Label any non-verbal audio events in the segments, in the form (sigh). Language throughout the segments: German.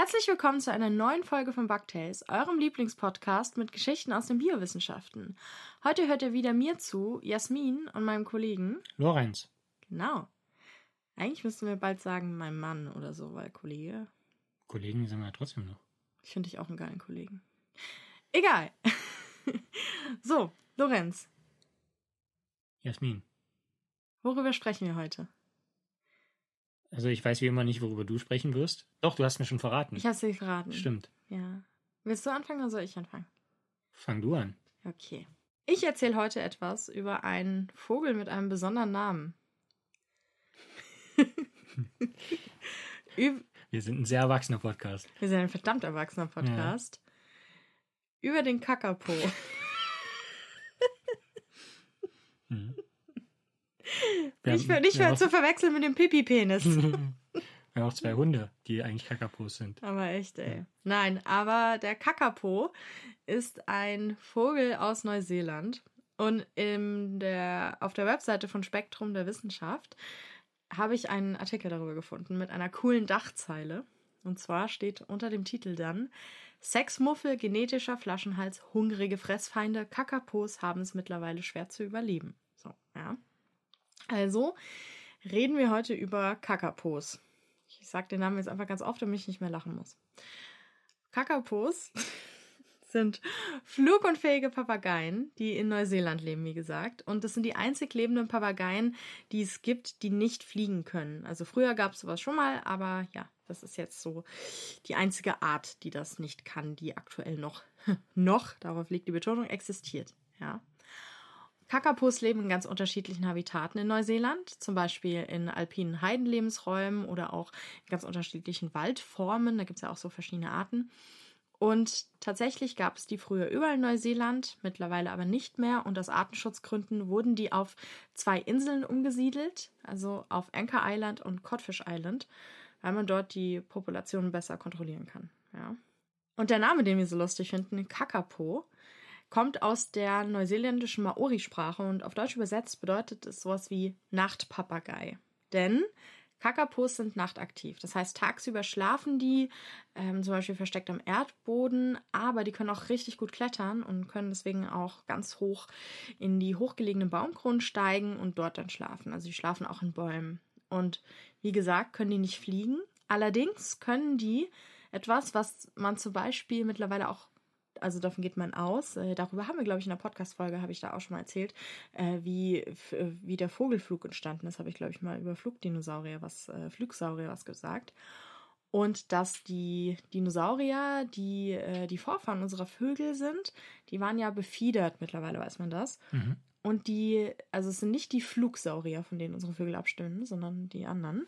Herzlich willkommen zu einer neuen Folge von Bugtails, eurem Lieblingspodcast mit Geschichten aus den Biowissenschaften. Heute hört ihr wieder mir zu, Jasmin und meinem Kollegen Lorenz. Genau. Eigentlich müssten wir bald sagen, mein Mann oder so, weil Kollege. Kollegen sagen wir trotzdem noch. Ich finde dich auch einen geilen Kollegen. Egal. (laughs) so, Lorenz. Jasmin. Worüber sprechen wir heute? Also ich weiß wie immer nicht, worüber du sprechen wirst. Doch, du hast mir schon verraten. Ich habe es dir verraten. Stimmt. Ja. Willst du anfangen oder soll ich anfangen? Fang du an. Okay. Ich erzähle heute etwas über einen Vogel mit einem besonderen Namen. (laughs) wir sind ein sehr erwachsener Podcast. Wir sind ein verdammt erwachsener Podcast. Ja. Über den Kakapo. Nicht für, nicht für zu verwechseln mit dem Pipi-Penis. (laughs) (laughs) Wir haben auch zwei Hunde, die eigentlich Kakapos sind. Aber echt, ey. Ja. Nein, aber der Kakapo ist ein Vogel aus Neuseeland. Und in der, auf der Webseite von Spektrum der Wissenschaft habe ich einen Artikel darüber gefunden mit einer coolen Dachzeile. Und zwar steht unter dem Titel dann: Sexmuffel, genetischer Flaschenhals, hungrige Fressfeinde, Kakapos haben es mittlerweile schwer zu überleben. So, ja. Also reden wir heute über Kakapos. Ich sage den Namen jetzt einfach ganz oft, damit ich nicht mehr lachen muss. Kakapos (laughs) sind flugunfähige Papageien, die in Neuseeland leben, wie gesagt. Und das sind die einzig lebenden Papageien, die es gibt, die nicht fliegen können. Also früher gab es sowas schon mal, aber ja, das ist jetzt so die einzige Art, die das nicht kann, die aktuell noch, (laughs) noch, darauf liegt die Betonung, existiert. Ja. Kakapos leben in ganz unterschiedlichen Habitaten in Neuseeland, zum Beispiel in alpinen Heidenlebensräumen oder auch in ganz unterschiedlichen Waldformen. Da gibt es ja auch so verschiedene Arten. Und tatsächlich gab es die früher überall in Neuseeland, mittlerweile aber nicht mehr. Und aus Artenschutzgründen wurden die auf zwei Inseln umgesiedelt, also auf Anchor Island und Codfish Island, weil man dort die Population besser kontrollieren kann. Ja. Und der Name, den wir so lustig finden, Kakapo, kommt aus der neuseeländischen Maori-Sprache und auf Deutsch übersetzt bedeutet es sowas wie Nachtpapagei. Denn Kakapos sind nachtaktiv. Das heißt, tagsüber schlafen die, ähm, zum Beispiel versteckt am Erdboden, aber die können auch richtig gut klettern und können deswegen auch ganz hoch in die hochgelegenen Baumkronen steigen und dort dann schlafen. Also die schlafen auch in Bäumen. Und wie gesagt, können die nicht fliegen. Allerdings können die etwas, was man zum Beispiel mittlerweile auch also davon geht man aus. Äh, darüber haben wir, glaube ich, in der Podcast-Folge, habe ich da auch schon mal erzählt, äh, wie, äh, wie der Vogelflug entstanden ist. Habe ich, glaube ich, mal über Flugdinosaurier was, äh, Flugsaurier was gesagt. Und dass die Dinosaurier, die äh, die Vorfahren unserer Vögel sind, die waren ja befiedert, mittlerweile weiß man das. Mhm. Und die, also es sind nicht die Flugsaurier, von denen unsere Vögel abstimmen, sondern die anderen.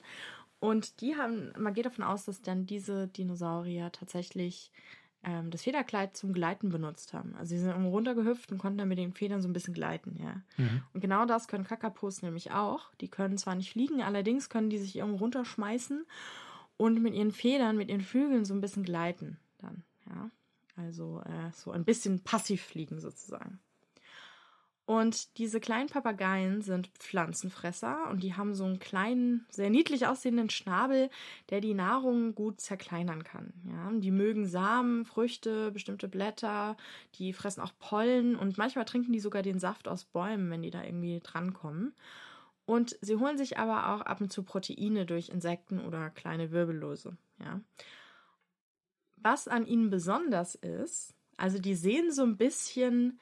Und die haben, man geht davon aus, dass dann diese Dinosaurier tatsächlich ähm, das Federkleid zum Gleiten benutzt haben. Also sie sind irgendwo runtergehüpft und konnten dann mit den Federn so ein bisschen gleiten, ja. Mhm. Und genau das können Kakapos nämlich auch. Die können zwar nicht fliegen, allerdings können die sich irgendwo runterschmeißen und mit ihren Federn, mit ihren Flügeln so ein bisschen gleiten dann, ja. Also äh, so ein bisschen passiv fliegen sozusagen. Und diese kleinen Papageien sind Pflanzenfresser und die haben so einen kleinen, sehr niedlich aussehenden Schnabel, der die Nahrung gut zerkleinern kann. Ja, die mögen Samen, Früchte, bestimmte Blätter, die fressen auch Pollen und manchmal trinken die sogar den Saft aus Bäumen, wenn die da irgendwie drankommen. Und sie holen sich aber auch ab und zu Proteine durch Insekten oder kleine Wirbellose. Ja. Was an ihnen besonders ist, also die sehen so ein bisschen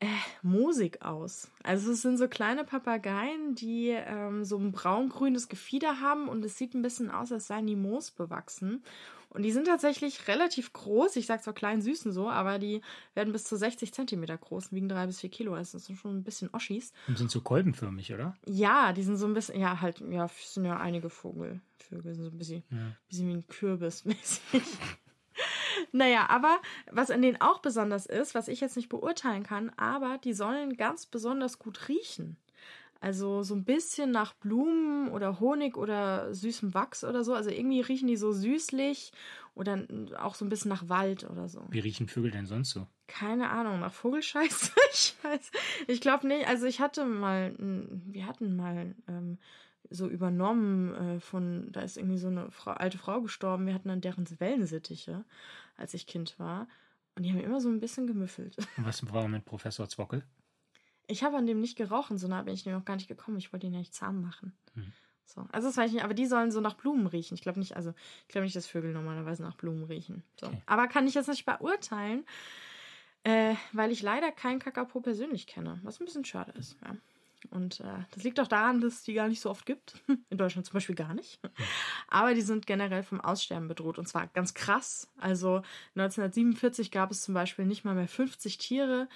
äh, moosig aus. Also es sind so kleine Papageien, die ähm, so ein braungrünes Gefieder haben und es sieht ein bisschen aus, als seien die Moos bewachsen. Und die sind tatsächlich relativ groß. Ich sag zwar klein süßen so, aber die werden bis zu 60 Zentimeter groß, wiegen drei bis vier Kilo. Also das sind schon ein bisschen Oschis. Und sind so kolbenförmig, oder? Ja, die sind so ein bisschen, ja, halt, ja, sind ja einige Vogel. Vögel sind so ein bisschen, ja. bisschen wie ein Kürbis mäßig. Naja, aber was an denen auch besonders ist, was ich jetzt nicht beurteilen kann, aber die sollen ganz besonders gut riechen. Also so ein bisschen nach Blumen oder Honig oder süßem Wachs oder so. Also irgendwie riechen die so süßlich oder auch so ein bisschen nach Wald oder so. Wie riechen Vögel denn sonst so? Keine Ahnung, nach Vogelscheiße. (laughs) ich weiß. Ich glaube nicht. Also ich hatte mal, wir hatten mal ähm, so übernommen äh, von, da ist irgendwie so eine Frau, alte Frau gestorben, wir hatten dann deren Wellensittiche, als ich Kind war. Und die haben immer so ein bisschen gemüffelt. Und was war mit Professor Zwockel? Ich habe an dem nicht gerochen, so nah bin ich dem noch gar nicht gekommen. Ich wollte ihn ja nicht zahm machen. Hm. So. Also das weiß ich nicht, aber die sollen so nach Blumen riechen. Ich glaube nicht, also ich glaube nicht, dass Vögel normalerweise nach Blumen riechen. So. Okay. Aber kann ich jetzt nicht beurteilen, äh, weil ich leider keinen Kakapo persönlich kenne, was ein bisschen schade ist. Ja. Und äh, das liegt auch daran, dass es die gar nicht so oft gibt. (laughs) In Deutschland zum Beispiel gar nicht. Aber die sind generell vom Aussterben bedroht. Und zwar ganz krass. Also 1947 gab es zum Beispiel nicht mal mehr 50 Tiere.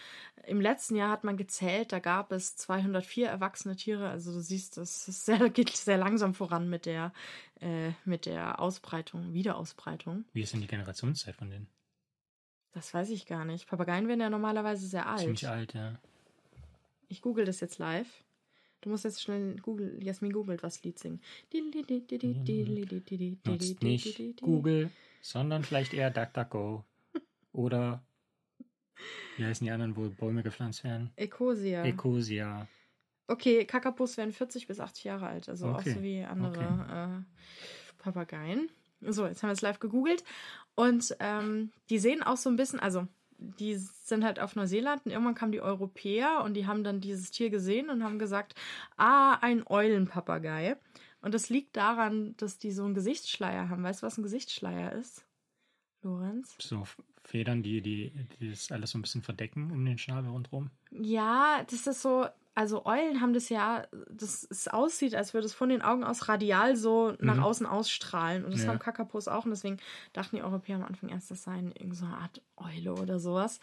Im letzten Jahr hat man gezählt, da gab es 204 erwachsene Tiere. Also du siehst, das sehr, (laughs) geht sehr langsam voran mit der, äh, mit der Ausbreitung, Wiederausbreitung. Wie ist denn die Generationszeit von denen? Das weiß ich gar nicht. Papageien werden ja normalerweise sehr alt. Ziemlich alt, ja. Ich google das jetzt live. Du musst jetzt schnell Google, Jasmin googelt, was Lied singen. Nutzt nicht Google, sondern vielleicht eher DuckDuckGo. Oder wie heißen die anderen, wo Bäume gepflanzt werden? Ecosia. Ecosia. okay, Kakapus werden 40 bis 80 Jahre alt, also Okay. auch so wie andere äh, Papageien. So, jetzt haben wir es live gegoogelt. Und ähm, die sehen auch so ein bisschen, also die sind halt auf Neuseeland und irgendwann kamen die Europäer und die haben dann dieses Tier gesehen und haben gesagt, ah, ein Eulenpapagei. Und das liegt daran, dass die so einen Gesichtsschleier haben. Weißt du, was ein Gesichtsschleier ist? Lorenz? So Federn, die, die, die das alles so ein bisschen verdecken um den Schnabel rundherum. Ja, das ist so, also Eulen haben das ja, dass es aussieht, als würde es von den Augen aus radial so nach Mhm. außen ausstrahlen. Und das Ja. haben Kakapos auch. Und deswegen dachten die Europäer am Anfang erst, das sei irgendeine so eine Art Eule oder sowas.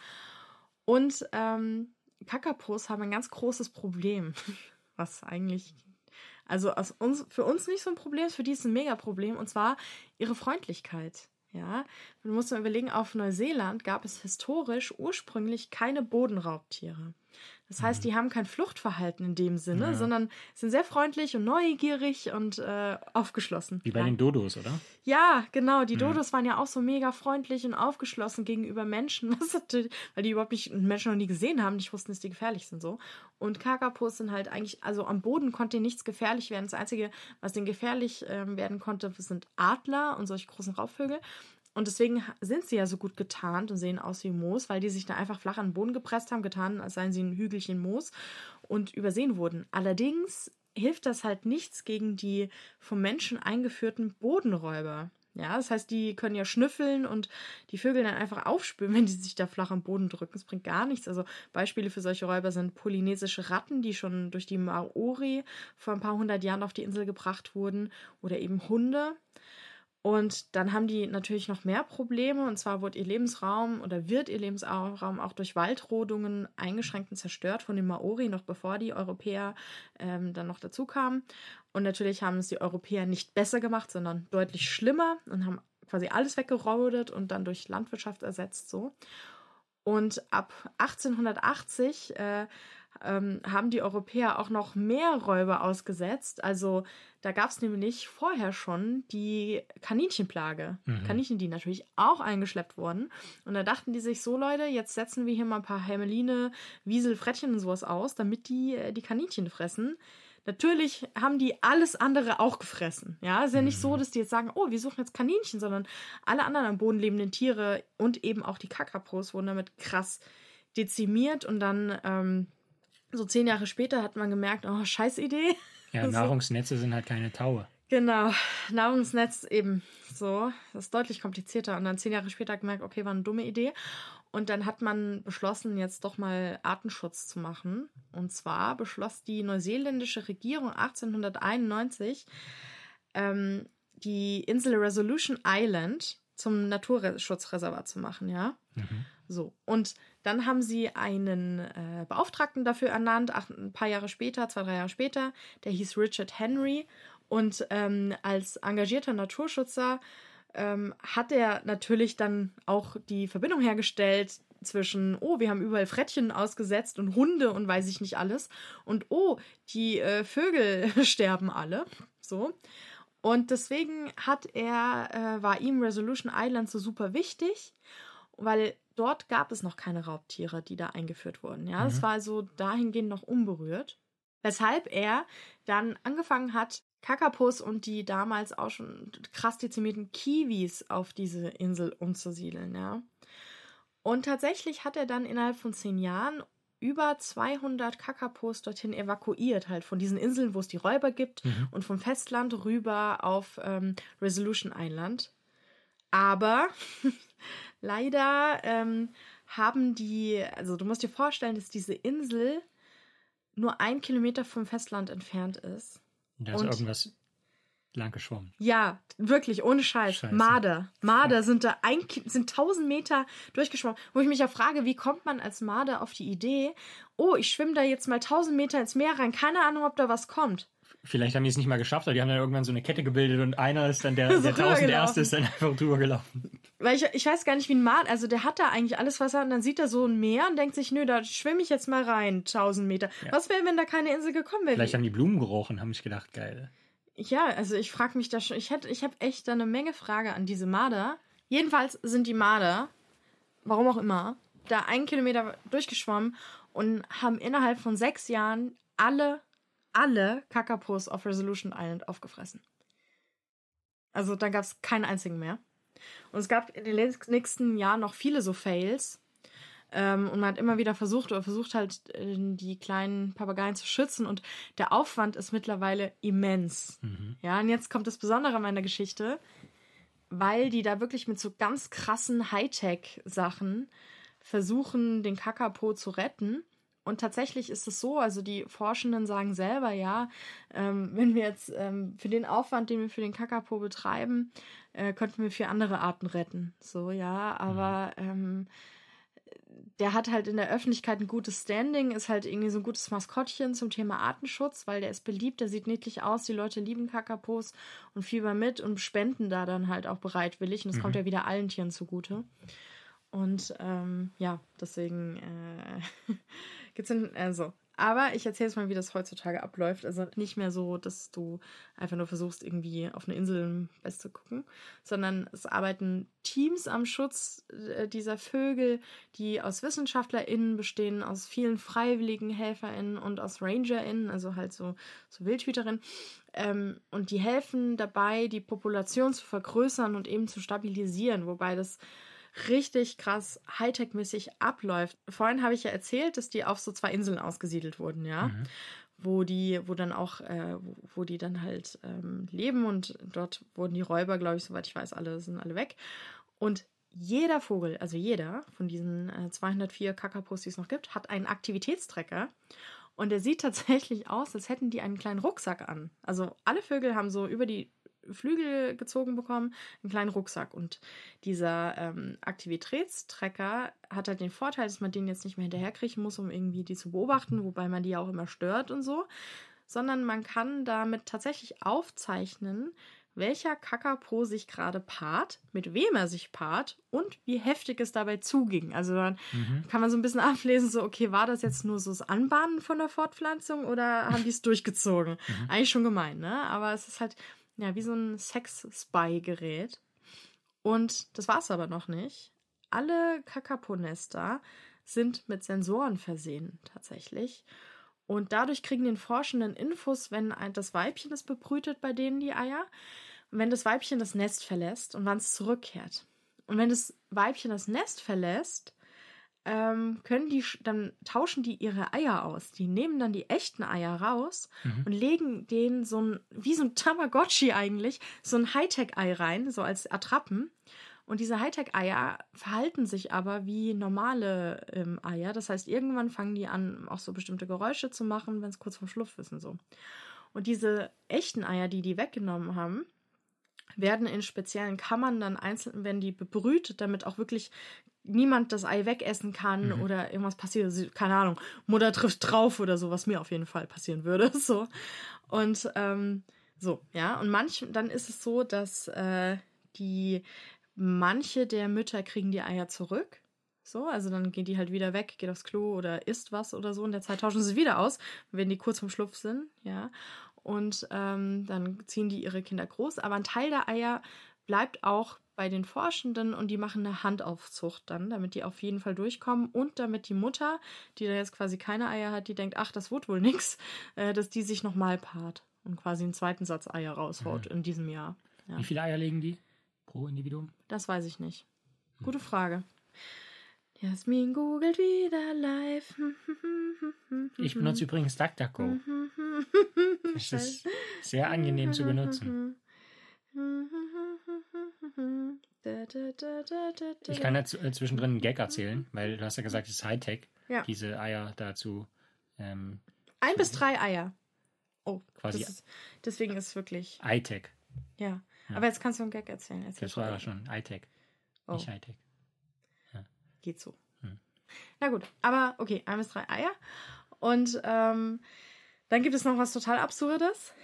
Und ähm, Kakapos haben ein ganz großes Problem, (laughs) was eigentlich, also aus uns, für uns nicht so ein Problem ist, für die ist ein Mega-Problem. Und zwar ihre Freundlichkeit. Ja, du musst mal überlegen, auf Neuseeland gab es historisch ursprünglich keine Bodenraubtiere. Das heißt, die haben kein Fluchtverhalten in dem Sinne, Ja. sondern sind sehr freundlich und neugierig und äh, aufgeschlossen. Wie bei ja. den Dodos, oder? Ja, genau. Die Mhm. Dodos waren ja auch so mega freundlich und aufgeschlossen gegenüber Menschen, (laughs) was natürlich, weil die überhaupt nicht Menschen noch nie gesehen haben, nicht wussten, dass die gefährlich sind so. Und Kakapos sind halt eigentlich, also am Boden konnte ihnen nichts gefährlich werden. Das Einzige, was denen gefährlich ähm, werden konnte, sind Adler und solche großen Raubvögel. Und deswegen sind sie ja so gut getarnt und sehen aus wie Moos, weil die sich da einfach flach an den Boden gepresst haben, getan, als seien sie ein Hügelchen Moos und übersehen wurden. Allerdings hilft das halt nichts gegen die vom Menschen eingeführten Bodenräuber. Ja, das heißt, die können ja schnüffeln und die Vögel dann einfach aufspüren, (laughs) wenn die sich da flach am Boden drücken. Das bringt gar nichts. Also Beispiele für solche Räuber sind polynesische Ratten, die schon durch die Maori vor ein paar hundert Jahren auf die Insel gebracht wurden, oder eben Hunde. Und dann haben die natürlich noch mehr Probleme. Und zwar wird ihr Lebensraum oder wird ihr Lebensraum auch durch Waldrodungen eingeschränkt und zerstört von den Maori, noch bevor die Europäer ähm, dann noch dazu kamen. Und natürlich haben es die Europäer nicht besser gemacht, sondern deutlich schlimmer und haben quasi alles weggeraudet und dann durch Landwirtschaft ersetzt so. Und ab 1880 äh, ähm, haben die Europäer auch noch mehr Räuber ausgesetzt. Also da gab es nämlich vorher schon die Kaninchenplage. Mhm. Kaninchen, die natürlich auch eingeschleppt wurden. Und da dachten die sich so, Leute, jetzt setzen wir hier mal ein paar Hermeline, Wiesel, Frettchen und sowas aus, damit die äh, die Kaninchen fressen. Natürlich haben die alles andere auch gefressen. Ja, ist ja nicht so, dass die jetzt sagen, oh, wir suchen jetzt Kaninchen, sondern alle anderen am Boden lebenden Tiere und eben auch die Kakapos wurden damit krass dezimiert und dann ähm, so zehn Jahre später hat man gemerkt, oh, scheiß Idee. (laughs) Ja, So. Nahrungsnetze sind halt keine Taue. Genau, Nahrungsnetz eben so. Das ist deutlich komplizierter. Und dann zehn Jahre später gemerkt, okay, war eine dumme Idee. Und dann hat man beschlossen, jetzt doch mal Artenschutz zu machen. Und zwar beschloss die neuseeländische Regierung 1891, ähm, die Insel Resolution Island zum Naturschutzreservat zu machen, ja. Mhm. So, und dann haben sie einen äh, Beauftragten dafür ernannt, ach, ein paar Jahre später, zwei, drei Jahre später, der hieß Richard Henry. Und ähm, als engagierter Naturschützer ähm, hat er natürlich dann auch die Verbindung hergestellt zwischen, oh, wir haben überall Frettchen ausgesetzt und Hunde und weiß ich nicht alles. Und oh, die äh, Vögel (laughs) sterben alle. So. Und deswegen hat er, äh, war ihm Resolution Island so super wichtig, weil dort gab es noch keine Raubtiere, die da eingeführt wurden. Ja, es Mhm. war also dahingehend noch unberührt. Weshalb er dann angefangen hat, Kakapos und die damals auch schon krass dezimierten Kiwis auf diese Insel umzusiedeln, ja. Und tatsächlich hat er dann innerhalb von zehn Jahren über 200 Kakapos dorthin evakuiert, halt von diesen Inseln, wo es die Räuber gibt mhm. und vom Festland rüber auf ähm, Resolution Island. Aber (laughs) leider ähm, haben die, also du musst dir vorstellen, dass diese Insel nur ein Kilometer vom Festland entfernt ist. Da ist und irgendwas lang geschwommen. Ja, wirklich, ohne Scheiß. Scheiße. Marder. Marder sind da ein, sind 1000 Meter durchgeschwommen. Wo ich mich ja frage, wie kommt man als Marder auf die Idee, oh, ich schwimme da jetzt mal 1000 Meter ins Meer rein. Keine Ahnung, ob da was kommt. Vielleicht haben die es nicht mal geschafft, aber die haben dann irgendwann so eine Kette gebildet und einer ist dann der, (laughs) so der tausend erste ist dann einfach drüber gelaufen. Weil ich, ich weiß gar nicht, wie ein Marder, also der hat da eigentlich alles Wasser und dann sieht er so ein Meer und denkt sich, nö, da schwimme ich jetzt mal rein, tausend Meter. Ja. Was wäre, wenn da keine Insel gekommen wäre? Vielleicht haben die Blumen gerochen, haben sich gedacht, geil. Ja, also ich frage mich da schon, ich hätte, ich habe echt da eine Menge Frage an diese Marder. Jedenfalls sind die Marder, warum auch immer, da einen Kilometer durchgeschwommen und haben innerhalb von sechs Jahren alle, alle Kakapos auf Resolution Island aufgefressen. Also da gab es keinen einzigen mehr. Und es gab in den nächsten Jahren noch viele so Fails. Ähm, und man hat immer wieder versucht oder versucht halt äh, die kleinen Papageien zu schützen und der Aufwand ist mittlerweile immens. Mhm. Ja, und jetzt kommt das Besondere an meiner Geschichte, weil die da wirklich mit so ganz krassen Hightech-Sachen versuchen, den Kakapo zu retten. Und tatsächlich ist es so, also die Forschenden sagen selber, ja, ähm, wenn wir jetzt ähm, für den Aufwand, den wir für den Kakapo betreiben, äh, könnten wir vier andere Arten retten. So, ja, aber mhm. ähm, der hat halt in der Öffentlichkeit ein gutes Standing, ist halt irgendwie so ein gutes Maskottchen zum Thema Artenschutz, weil der ist beliebt, der sieht niedlich aus, die Leute lieben Kakapos und fiebern mit und spenden da dann halt auch bereitwillig und es mhm. kommt ja wieder allen Tieren zugute. Und ähm, ja, deswegen äh, (laughs) gibt es also aber ich erzähle jetzt mal, wie das heutzutage abläuft. Also nicht mehr so, dass du einfach nur versuchst, irgendwie auf eine Insel best zu gucken, sondern es arbeiten Teams am Schutz äh, dieser Vögel, die aus WissenschaftlerInnen bestehen, aus vielen freiwilligen HelferInnen und aus RangerInnen, also halt so, so WildhüterInnen. Ähm, und die helfen dabei, die Population zu vergrößern und eben zu stabilisieren, wobei das richtig krass Hightech-mäßig abläuft. Vorhin habe ich ja erzählt, dass die auf so zwei Inseln ausgesiedelt wurden, ja. Mhm. Wo die, wo dann auch, äh, wo die dann halt ähm, leben und dort wurden die Räuber, glaube ich, soweit ich weiß, alle sind alle weg. Und jeder Vogel, also jeder von diesen äh, 204 Kakapos, die es noch gibt, hat einen Aktivitätstrecker. Und der sieht tatsächlich aus, als hätten die einen kleinen Rucksack an. Also alle Vögel haben so über die Flügel gezogen bekommen, einen kleinen Rucksack. Und dieser ähm, Aktivitätstracker hat halt den Vorteil, dass man den jetzt nicht mehr hinterherkriechen muss, um irgendwie die zu beobachten, wobei man die auch immer stört und so, sondern man kann damit tatsächlich aufzeichnen, welcher Kakapo sich gerade paart, mit wem er sich paart und wie heftig es dabei zuging. Also dann mhm. kann man so ein bisschen (laughs) ablesen, so, okay, war das jetzt nur so das Anbahnen von der Fortpflanzung oder haben die es durchgezogen? Mhm. Eigentlich schon gemein, ne? Aber es ist halt, ja, wie so ein Sex-Spy-Gerät. Und das war es aber noch nicht. Alle Kakaponester sind mit Sensoren versehen, tatsächlich. Und dadurch kriegen den Forschenden Infos, wenn das Weibchen es bebrütet bei denen die Eier, wenn das Weibchen das Nest verlässt und wann es zurückkehrt. Und wenn das Weibchen das Nest verlässt, ähm, können die, dann tauschen die ihre Eier aus. Die nehmen dann die echten Eier raus mhm. und legen denen so ein, wie so ein Tamagotchi eigentlich, so ein Hightech-Ei rein, so als Attrappen. Und diese Hightech-Eier verhalten sich aber wie normale ähm, Eier. Das heißt, irgendwann fangen die an, auch so bestimmte Geräusche zu machen, wenn es kurz vorm Schluff ist und so. Und diese echten Eier, die die weggenommen haben, werden in speziellen Kammern dann einzeln, werden die bebrütet, damit auch wirklich niemand das Ei wegessen kann mhm. oder irgendwas passiert. Keine Ahnung, Mutter trifft drauf oder so, was mir auf jeden Fall passieren würde. (laughs) So. Und ähm, so, ja. Und manch, dann ist es so, dass äh, die manche der Mütter kriegen die Eier zurück. So, also dann gehen die halt wieder weg, geht aufs Klo oder isst was oder so. In der Zeit tauschen sie wieder aus, wenn die kurz vorm Schlupf sind, ja. Und ähm, dann ziehen die ihre Kinder groß. Aber ein Teil der Eier bleibt auch bei den Forschenden und die machen eine Handaufzucht dann, damit die auf jeden Fall durchkommen und damit die Mutter, die da jetzt quasi keine Eier hat, die denkt, ach, das wird wohl nix, äh, dass die sich nochmal paart. und quasi einen zweiten Satz Eier raushaut in diesem Jahr. Ja. Wie viele Eier legen die pro Individuum? Das weiß ich nicht. Gute Frage. Jasmin googelt wieder live. Ich benutze übrigens DuckDuckGo. Es ist sehr angenehm zu benutzen. Ich kann jetzt äh, zwischendrin einen Gag erzählen, weil du hast ja gesagt, es ist Hightech, Ja. diese Eier dazu. Ähm, Ein bis drei Eier. Oh, Quasi- ist, deswegen ist es wirklich, iTech. ja. Aber jetzt kannst du einen Gag erzählen. Erzähl Das war ja schon iTech, Oh, nicht Hightech. geht so. Hm. Na gut, aber okay, ein bis drei Eier. Und ähm, dann gibt es noch was total Absurdes.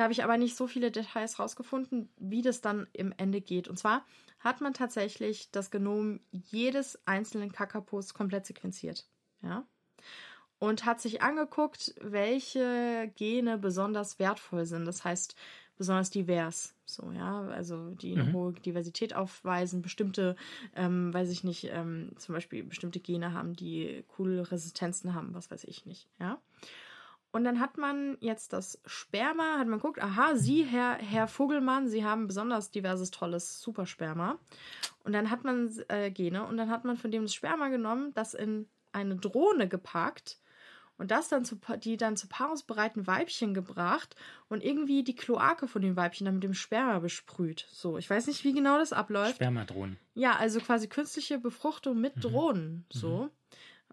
Da habe ich aber nicht so viele Details rausgefunden, wie das dann im Ende geht. Und zwar hat man tatsächlich das Genom jedes einzelnen Kakapos komplett sequenziert. Ja. Und hat sich angeguckt, welche Gene besonders wertvoll sind. Das heißt, besonders divers. So, ja, also die eine Mhm. hohe Diversität aufweisen, bestimmte, ähm, weiß ich nicht, ähm, zum Beispiel bestimmte Gene haben, die coole Resistenzen haben, was weiß ich nicht, ja. Und dann hat man jetzt das Sperma, hat man geguckt, aha, Sie, Herr, Herr Vogelmann, Sie haben besonders diverses, tolles Supersperma. Und dann hat man äh, Gene und dann hat man von dem das Sperma genommen, das in eine Drohne gepackt und das dann zu, die dann zu paarungsbereiten Weibchen gebracht und irgendwie die Kloake von den Weibchen dann mit dem Sperma besprüht. So, ich weiß nicht, wie genau das abläuft. Spermadrohnen. Ja, also quasi künstliche Befruchtung mit Mhm. Drohnen. So.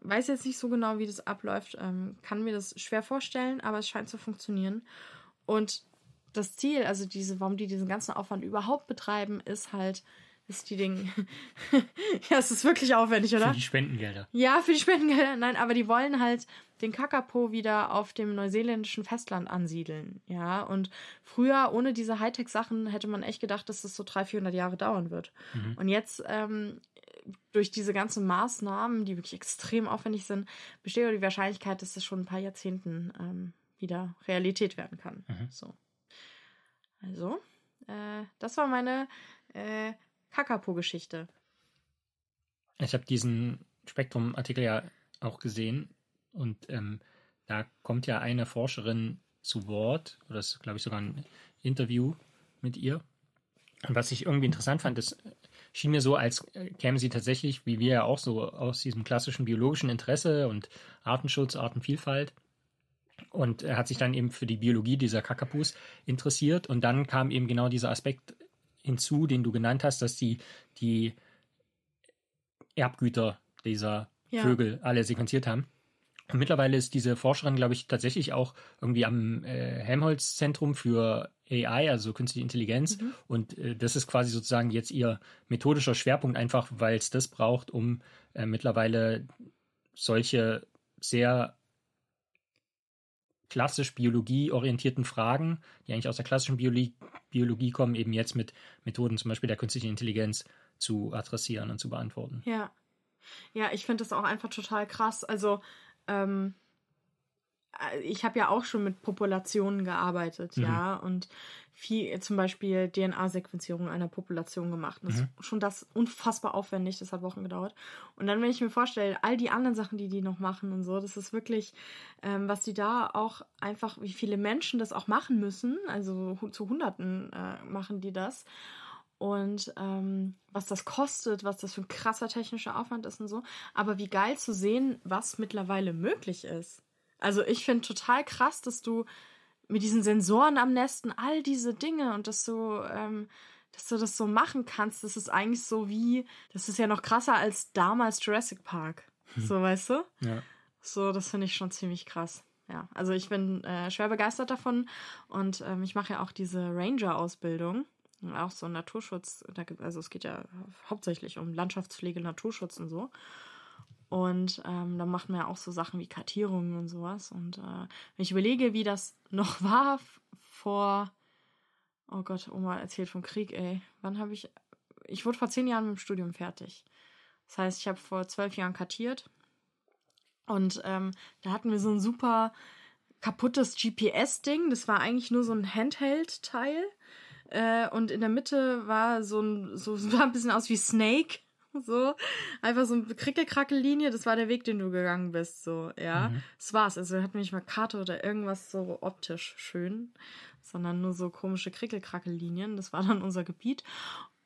Weiß jetzt nicht so genau, wie das abläuft. Ähm, kann mir das schwer vorstellen, aber es scheint zu funktionieren. Und das Ziel, also diese, warum die diesen ganzen Aufwand überhaupt betreiben, ist halt, dass die Dinge. (laughs) ja, es ist wirklich aufwendig, oder? Für die Spendengelder. Ja, für die Spendengelder. Nein, aber die wollen halt den Kakapo wieder auf dem neuseeländischen Festland ansiedeln. Ja, und früher, ohne diese Hightech-Sachen, hätte man echt gedacht, dass das so 300, 400 Jahre dauern wird. Mhm. Und jetzt, ähm, durch diese ganzen Maßnahmen, die wirklich extrem aufwendig sind, besteht die Wahrscheinlichkeit, dass das schon ein paar Jahrzehnten ähm, wieder Realität werden kann. Mhm. So. Also, äh, das war meine äh, Kakapo-Geschichte. Ich habe diesen Spektrum-Artikel ja auch gesehen und ähm, da kommt ja eine Forscherin zu Wort, oder das ist, glaube ich, sogar ein Interview mit ihr. Und was ich irgendwie interessant fand, das schien mir so, als äh, käme sie tatsächlich, wie wir ja auch so, aus diesem klassischen biologischen Interesse und Artenschutz, Artenvielfalt. Und er hat sich dann eben für die Biologie dieser Kakapus interessiert. Und dann kam eben genau dieser Aspekt hinzu, den du genannt hast, dass die, die Erbgüter dieser Ja. Vögel alle sequenziert haben. Und mittlerweile ist diese Forscherin, glaube ich, tatsächlich auch irgendwie am äh, Helmholtz-Zentrum für AI, also künstliche Intelligenz. Mhm. Und äh, das ist quasi sozusagen jetzt ihr methodischer Schwerpunkt, einfach weil es das braucht, um äh, mittlerweile solche sehr klassisch biologieorientierten Fragen, die eigentlich aus der klassischen Biologie, Biologie kommen, eben jetzt mit Methoden zum Beispiel der künstlichen Intelligenz zu adressieren und zu beantworten. Ja. Ja, ich finde das auch einfach total krass. Also, ähm, äh, ich habe ja auch schon mit Populationen gearbeitet, Mhm. ja, und viel, zum Beispiel DNA-Sequenzierung einer Population gemacht. Das Mhm. schon das unfassbar aufwendig, das hat Wochen gedauert. Und dann, wenn ich mir vorstelle, all die anderen Sachen, die die noch machen und so, das ist wirklich, ähm, was die da auch einfach, wie viele Menschen das auch machen müssen, also zu Hunderten äh, machen die das. Und ähm, was das kostet, was das für ein krasser technischer Aufwand ist und so. Aber wie geil zu sehen, was mittlerweile möglich ist. Also ich finde total krass, dass du mit diesen Sensoren am Nesten all diese Dinge und dass du, ähm, dass du das so machen kannst, das ist eigentlich so wie, das ist ja noch krasser als damals Jurassic Park. So, weißt du? Ja. So, das finde ich schon ziemlich krass. Ja, also ich bin äh, schwer begeistert davon und ähm, ich mache ja auch diese Ranger-Ausbildung. Und Auch so Naturschutz, also es geht ja hauptsächlich um Landschaftspflege, Naturschutz und so. Und ähm, da macht man ja auch so Sachen wie Kartierungen und sowas. Und äh, wenn ich überlege, wie das (laughs) noch war vor, oh Gott, Oma erzählt vom Krieg, ey. Wann habe ich, ich wurde vor zehn Jahren mit dem Studium fertig. Das heißt, ich habe vor zwölf Jahren kartiert. Und ähm, da hatten wir so ein super kaputtes GPS-Ding. Das war eigentlich nur so ein Handheld-Teil. Äh, und in der Mitte war so ein, so (laughs) sah ein bisschen aus wie Snake. (laughs) So, einfach so eine Krickelkrackellinie, das war der Weg, den du gegangen bist, so, ja. Mhm. Das war's. Also hat nicht mal Karte oder irgendwas so optisch schön, sondern nur so komische Krickelkrackellinien. Das war dann unser Gebiet.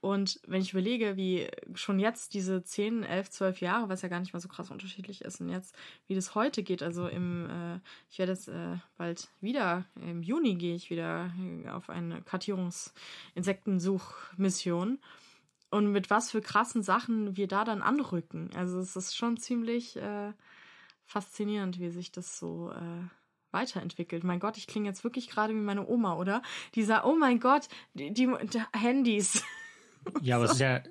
Und wenn ich überlege, wie schon jetzt diese 10, 11, 12 Jahre, was ja gar nicht mal so krass unterschiedlich ist, und jetzt, wie das heute geht, also im, äh, ich werde jetzt äh, bald wieder, im Juni gehe ich wieder auf eine Kartierungsinsektensuchmission. Und mit was für krassen Sachen wir da dann anrücken. Also es ist schon ziemlich äh, faszinierend, wie sich das so äh, weiterentwickelt. Mein Gott, ich klinge jetzt wirklich gerade wie meine Oma, oder? Dieser, oh mein Gott, die, die, die Handys. (laughs) Ja, aber es ist ja,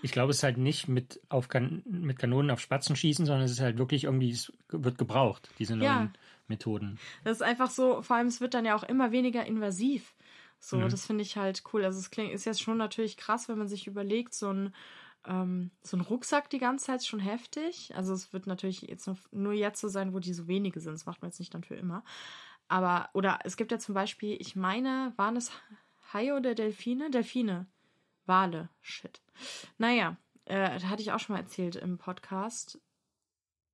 ich glaube, es ist halt nicht mit, auf kan mit Kanonen auf Spatzen schießen, sondern es ist halt wirklich irgendwie, es wird gebraucht, diese neuen Ja. Methoden. Das ist einfach so, vor allem es wird dann ja auch immer weniger invasiv. So, Mhm. das finde ich halt cool. Also es klingt, ist jetzt schon natürlich krass, wenn man sich überlegt, so ein, ähm, so ein Rucksack die ganze Zeit ist schon heftig. Also es wird natürlich jetzt nur jetzt so sein, wo die so wenige sind. Das macht man jetzt nicht dann für immer. Aber, oder es gibt ja zum Beispiel, ich meine, waren es Haie oder Delfine? Delfine. Wale. Shit. Naja, äh, da hatte ich auch schon mal erzählt im Podcast.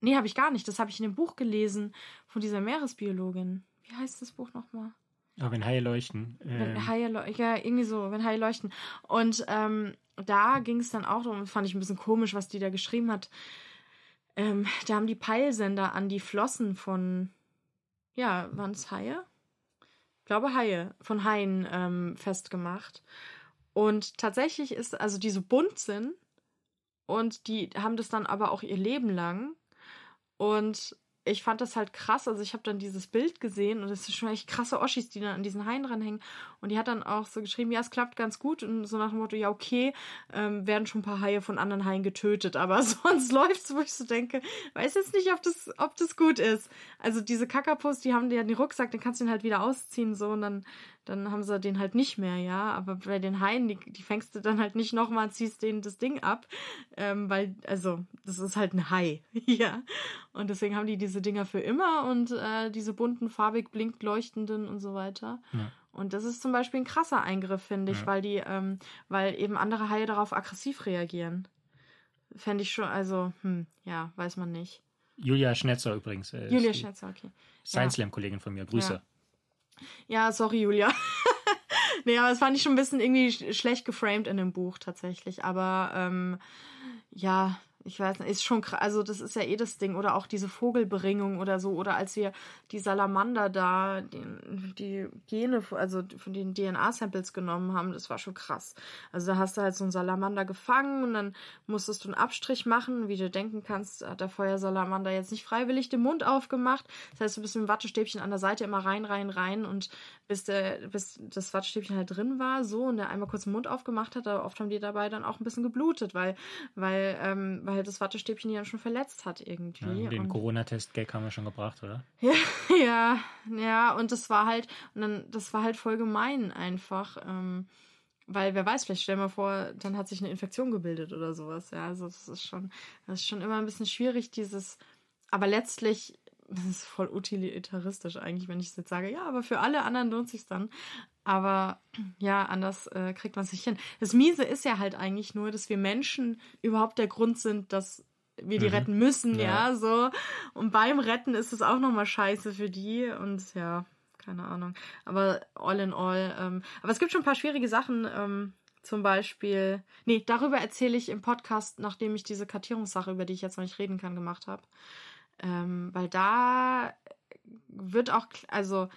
Nee, habe ich gar nicht. Das habe ich in dem Buch gelesen von dieser Meeresbiologin. Wie heißt das Buch nochmal? Aber wenn Haie leuchten. Wenn ähm, Haie leu- ja, irgendwie so, wenn Haie leuchten. Und ähm, da ging es dann auch darum, fand ich ein bisschen komisch, was die da geschrieben hat. Ähm, da haben die Peilsender an die Flossen von, ja, waren es Haie? Ich glaube Haie, von Haien ähm, festgemacht. Und tatsächlich ist, also die so bunt sind und die haben das dann aber auch ihr Leben lang. Und ich fand das halt krass. Also ich habe dann dieses Bild gesehen und es sind schon echt krasse Oschis, die dann an diesen Haien dranhängen. Und die hat dann auch so geschrieben, ja, es klappt ganz gut. Und so nach dem Motto, ja, okay, ähm, werden schon ein paar Haie von anderen Haien getötet. Aber (laughs) sonst läuft's, wo ich so denke, weiß jetzt nicht, ob das, ob das gut ist. Also diese Kakapos, die haben ja den Rucksack, den kannst du den halt wieder ausziehen, so, und dann, dann haben sie den halt nicht mehr, ja. Aber bei den Haien, die, die fängst du dann halt nicht nochmal, ziehst denen das Ding ab. Ähm, weil, also, das ist halt ein Hai, (laughs) ja. Und deswegen haben die diese Dinger für immer und äh, diese bunten, farbig blink leuchtenden und so weiter. Ja. Und das ist zum Beispiel ein krasser Eingriff, finde ich, Ja. weil die, ähm, weil eben andere Haie darauf aggressiv reagieren. Fände ich schon, also, hm, ja, weiß man nicht. Julia Schnetzer übrigens. Äh, Julia Schnetzer, okay. Science Slam-Kollegin von mir. Grüße. Ja. Ja, sorry, Julia. (laughs) nee, aber das fand ich schon ein bisschen irgendwie sch schlecht geframed in dem Buch tatsächlich. Aber ähm, ja, ich weiß nicht, ist schon krass. Also, das ist ja eh das Ding. Oder auch diese Vogelberingung oder so. Oder als wir die Salamander da, den, die Gene, also von den DNA-Samples genommen haben, das war schon krass. Also, da hast du halt so einen Salamander gefangen und dann musstest du einen Abstrich machen. Wie du denken kannst, hat der Feuersalamander jetzt nicht freiwillig den Mund aufgemacht. Das heißt, du bist mit dem Wattestäbchen an der Seite immer rein, rein, rein und bis, der, bis das Wattestäbchen halt drin war, so und der einmal kurz den Mund aufgemacht hat, aber oft haben die dabei dann auch ein bisschen geblutet, weil, weil, ähm, weil das Wattestäbchen die dann schon verletzt hat irgendwie. Ja, den Corona-Test-Gag haben wir schon gebracht, oder? (laughs) ja, ja, und das war halt, und dann, das war halt voll gemein einfach. Ähm, weil wer weiß, vielleicht stell mal vor, dann hat sich eine Infektion gebildet oder sowas. Ja, also das ist schon, das ist schon immer ein bisschen schwierig, dieses, aber letztlich, das ist voll utilitaristisch eigentlich, wenn ich es jetzt sage, ja, aber für alle anderen lohnt sich dann. Aber ja, anders äh, kriegt man es nicht hin. Das Miese ist ja halt eigentlich nur, dass wir Menschen überhaupt der Grund sind, dass wir die Mhm. retten müssen, Ja. ja, so. Und beim Retten ist es auch nochmal scheiße für die und ja, keine Ahnung. Aber all in all, ähm, aber es gibt schon ein paar schwierige Sachen, ähm, zum Beispiel, nee, darüber erzähle ich im Podcast, nachdem ich diese Kartierungssache, über die ich jetzt noch nicht reden kann, gemacht habe. Ähm, weil da wird auch, also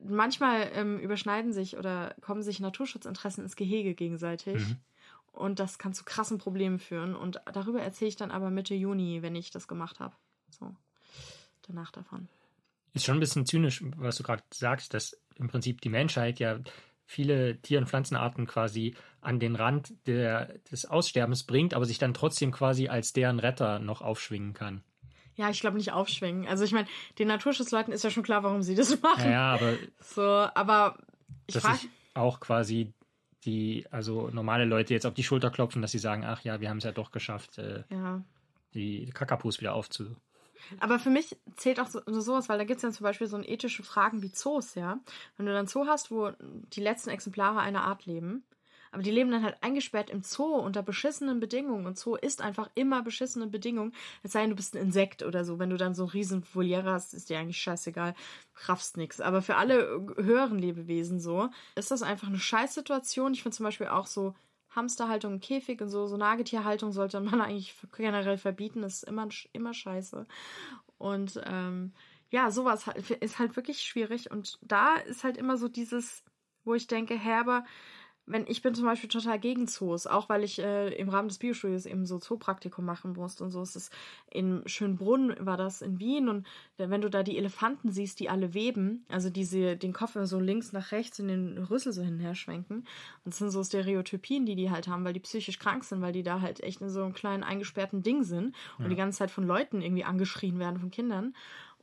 manchmal ähm, überschneiden sich oder kommen sich Naturschutzinteressen ins Gehege gegenseitig. Mhm. Und das kann zu krassen Problemen führen. Und darüber erzähle ich dann aber Mitte Juni, wenn ich das gemacht habe. So, danach davon. Ist schon ein bisschen zynisch, was du gerade sagst, dass im Prinzip die Menschheit ja viele Tier- und Pflanzenarten quasi an den Rand der, des Aussterbens bringt, aber sich dann trotzdem quasi als deren Retter noch aufschwingen kann. Ja, ich glaube nicht aufschwingen. Also ich meine, den Naturschutzleuten ist ja schon klar, warum sie das (laughs) machen. Ja, aber So, aber ich dass frage. auch quasi die, also normale Leute jetzt auf die Schulter klopfen, dass sie sagen, ach ja, wir haben es ja doch geschafft, äh, Ja. die Kakapus wieder aufzu. Aber für mich zählt auch so, so sowas, weil da gibt es ja zum Beispiel so ethische Fragen wie Zoos, ja. Wenn du dann Zoo hast, wo die letzten Exemplare einer Art leben, Aber die leben dann halt eingesperrt im Zoo unter beschissenen Bedingungen. Und Zoo ist einfach immer beschissene Bedingungen. Es sei denn, du bist ein Insekt oder so. Wenn du dann so ein riesen Voliere hast, ist dir eigentlich scheißegal. Raffst nix. Aber für alle höheren Lebewesen so, ist das einfach eine Scheißsituation. Ich finde zum Beispiel auch so, Hamsterhaltung im Käfig und so, so Nagetierhaltung sollte man (laughs) eigentlich generell verbieten. Das ist immer, immer scheiße. Und ähm, ja, sowas ist halt wirklich schwierig. Und da ist halt immer so dieses, wo ich denke, Herber, wenn ich bin zum Beispiel total gegen Zoos, auch weil ich äh, im Rahmen des Biostudios eben so Zoopraktikum machen musste und so. Es ist in Schönbrunn war das in Wien und wenn du da die Elefanten siehst, die alle weben, also diese den Kopf so links nach rechts in den Rüssel so hin und her schwenken und das sind so Stereotypien, die die halt haben, weil die psychisch krank sind, weil die da halt echt in so einem kleinen eingesperrten Ding sind und ja. die ganze Zeit von Leuten irgendwie angeschrien werden von Kindern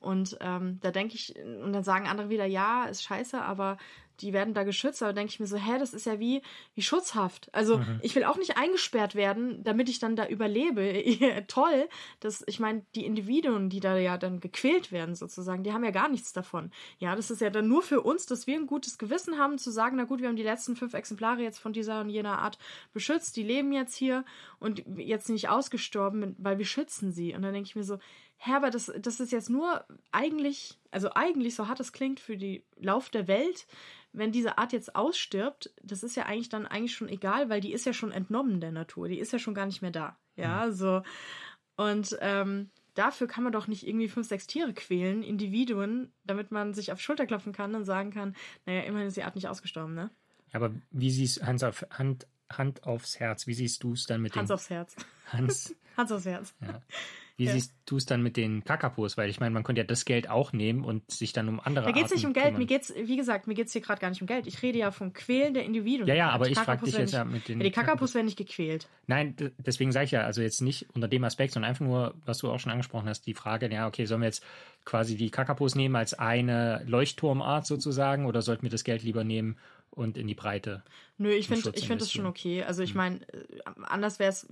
und ähm, da denke ich, und dann sagen andere wieder, ja, ist scheiße, aber die werden da geschützt. Aber denke ich mir so, hä, das ist ja wie, wie schutzhaft. Also mhm. ich will auch nicht eingesperrt werden, damit ich dann da überlebe. (laughs) Toll. dass ich meine, die Individuen, die da ja dann gequält werden, sozusagen, die haben ja gar nichts davon. Ja, das ist ja dann nur für uns, dass wir ein gutes Gewissen haben, zu sagen, na gut, wir haben die letzten fünf Exemplare jetzt von dieser und jener Art beschützt, die leben jetzt hier und jetzt nicht ausgestorben, weil wir schützen sie. Und dann denke ich mir so, Herbert, das, das ist jetzt nur eigentlich, also eigentlich, so hart es klingt, für die Lauf der Welt, wenn diese Art jetzt ausstirbt, das ist ja eigentlich dann eigentlich schon egal, weil die ist ja schon entnommen der Natur, die ist ja schon gar nicht mehr da. Ja, mhm. so. Und ähm, dafür kann man doch nicht irgendwie fünf, sechs Tiere quälen, Individuen, damit man sich auf Schulter klopfen kann und sagen kann, naja, immerhin ist die Art nicht ausgestorben, ne? Aber wie siehst Hans auf Hand, Hand aufs Herz, wie siehst du es dann mit Hans dem Hans aufs Herz. Hans. (laughs) Hans aufs Herz. Ja. (laughs) Wie ja. siehst du es dann mit den Kakapos? Weil ich meine, man könnte ja das Geld auch nehmen und sich dann um andere Da geht es nicht um Geld. Kümmern. Mir geht's, wie gesagt, mir geht es hier gerade gar nicht um Geld. Ich rede ja vom Quälen der Individuen. Ja, ja, aber ich frage dich jetzt ja mit den. Ja, die Kakapos werden nicht gequält. Nein, deswegen sage ich ja, also jetzt nicht unter dem Aspekt, sondern einfach nur, was du auch schon angesprochen hast, die Frage, ja, okay, sollen wir jetzt quasi die Kakapos nehmen als eine Leuchtturmart sozusagen oder sollten wir das Geld lieber nehmen, und in die Breite. Nö, ich finde ich find das schon okay. Also ich hm. meine, äh, anders wäre es,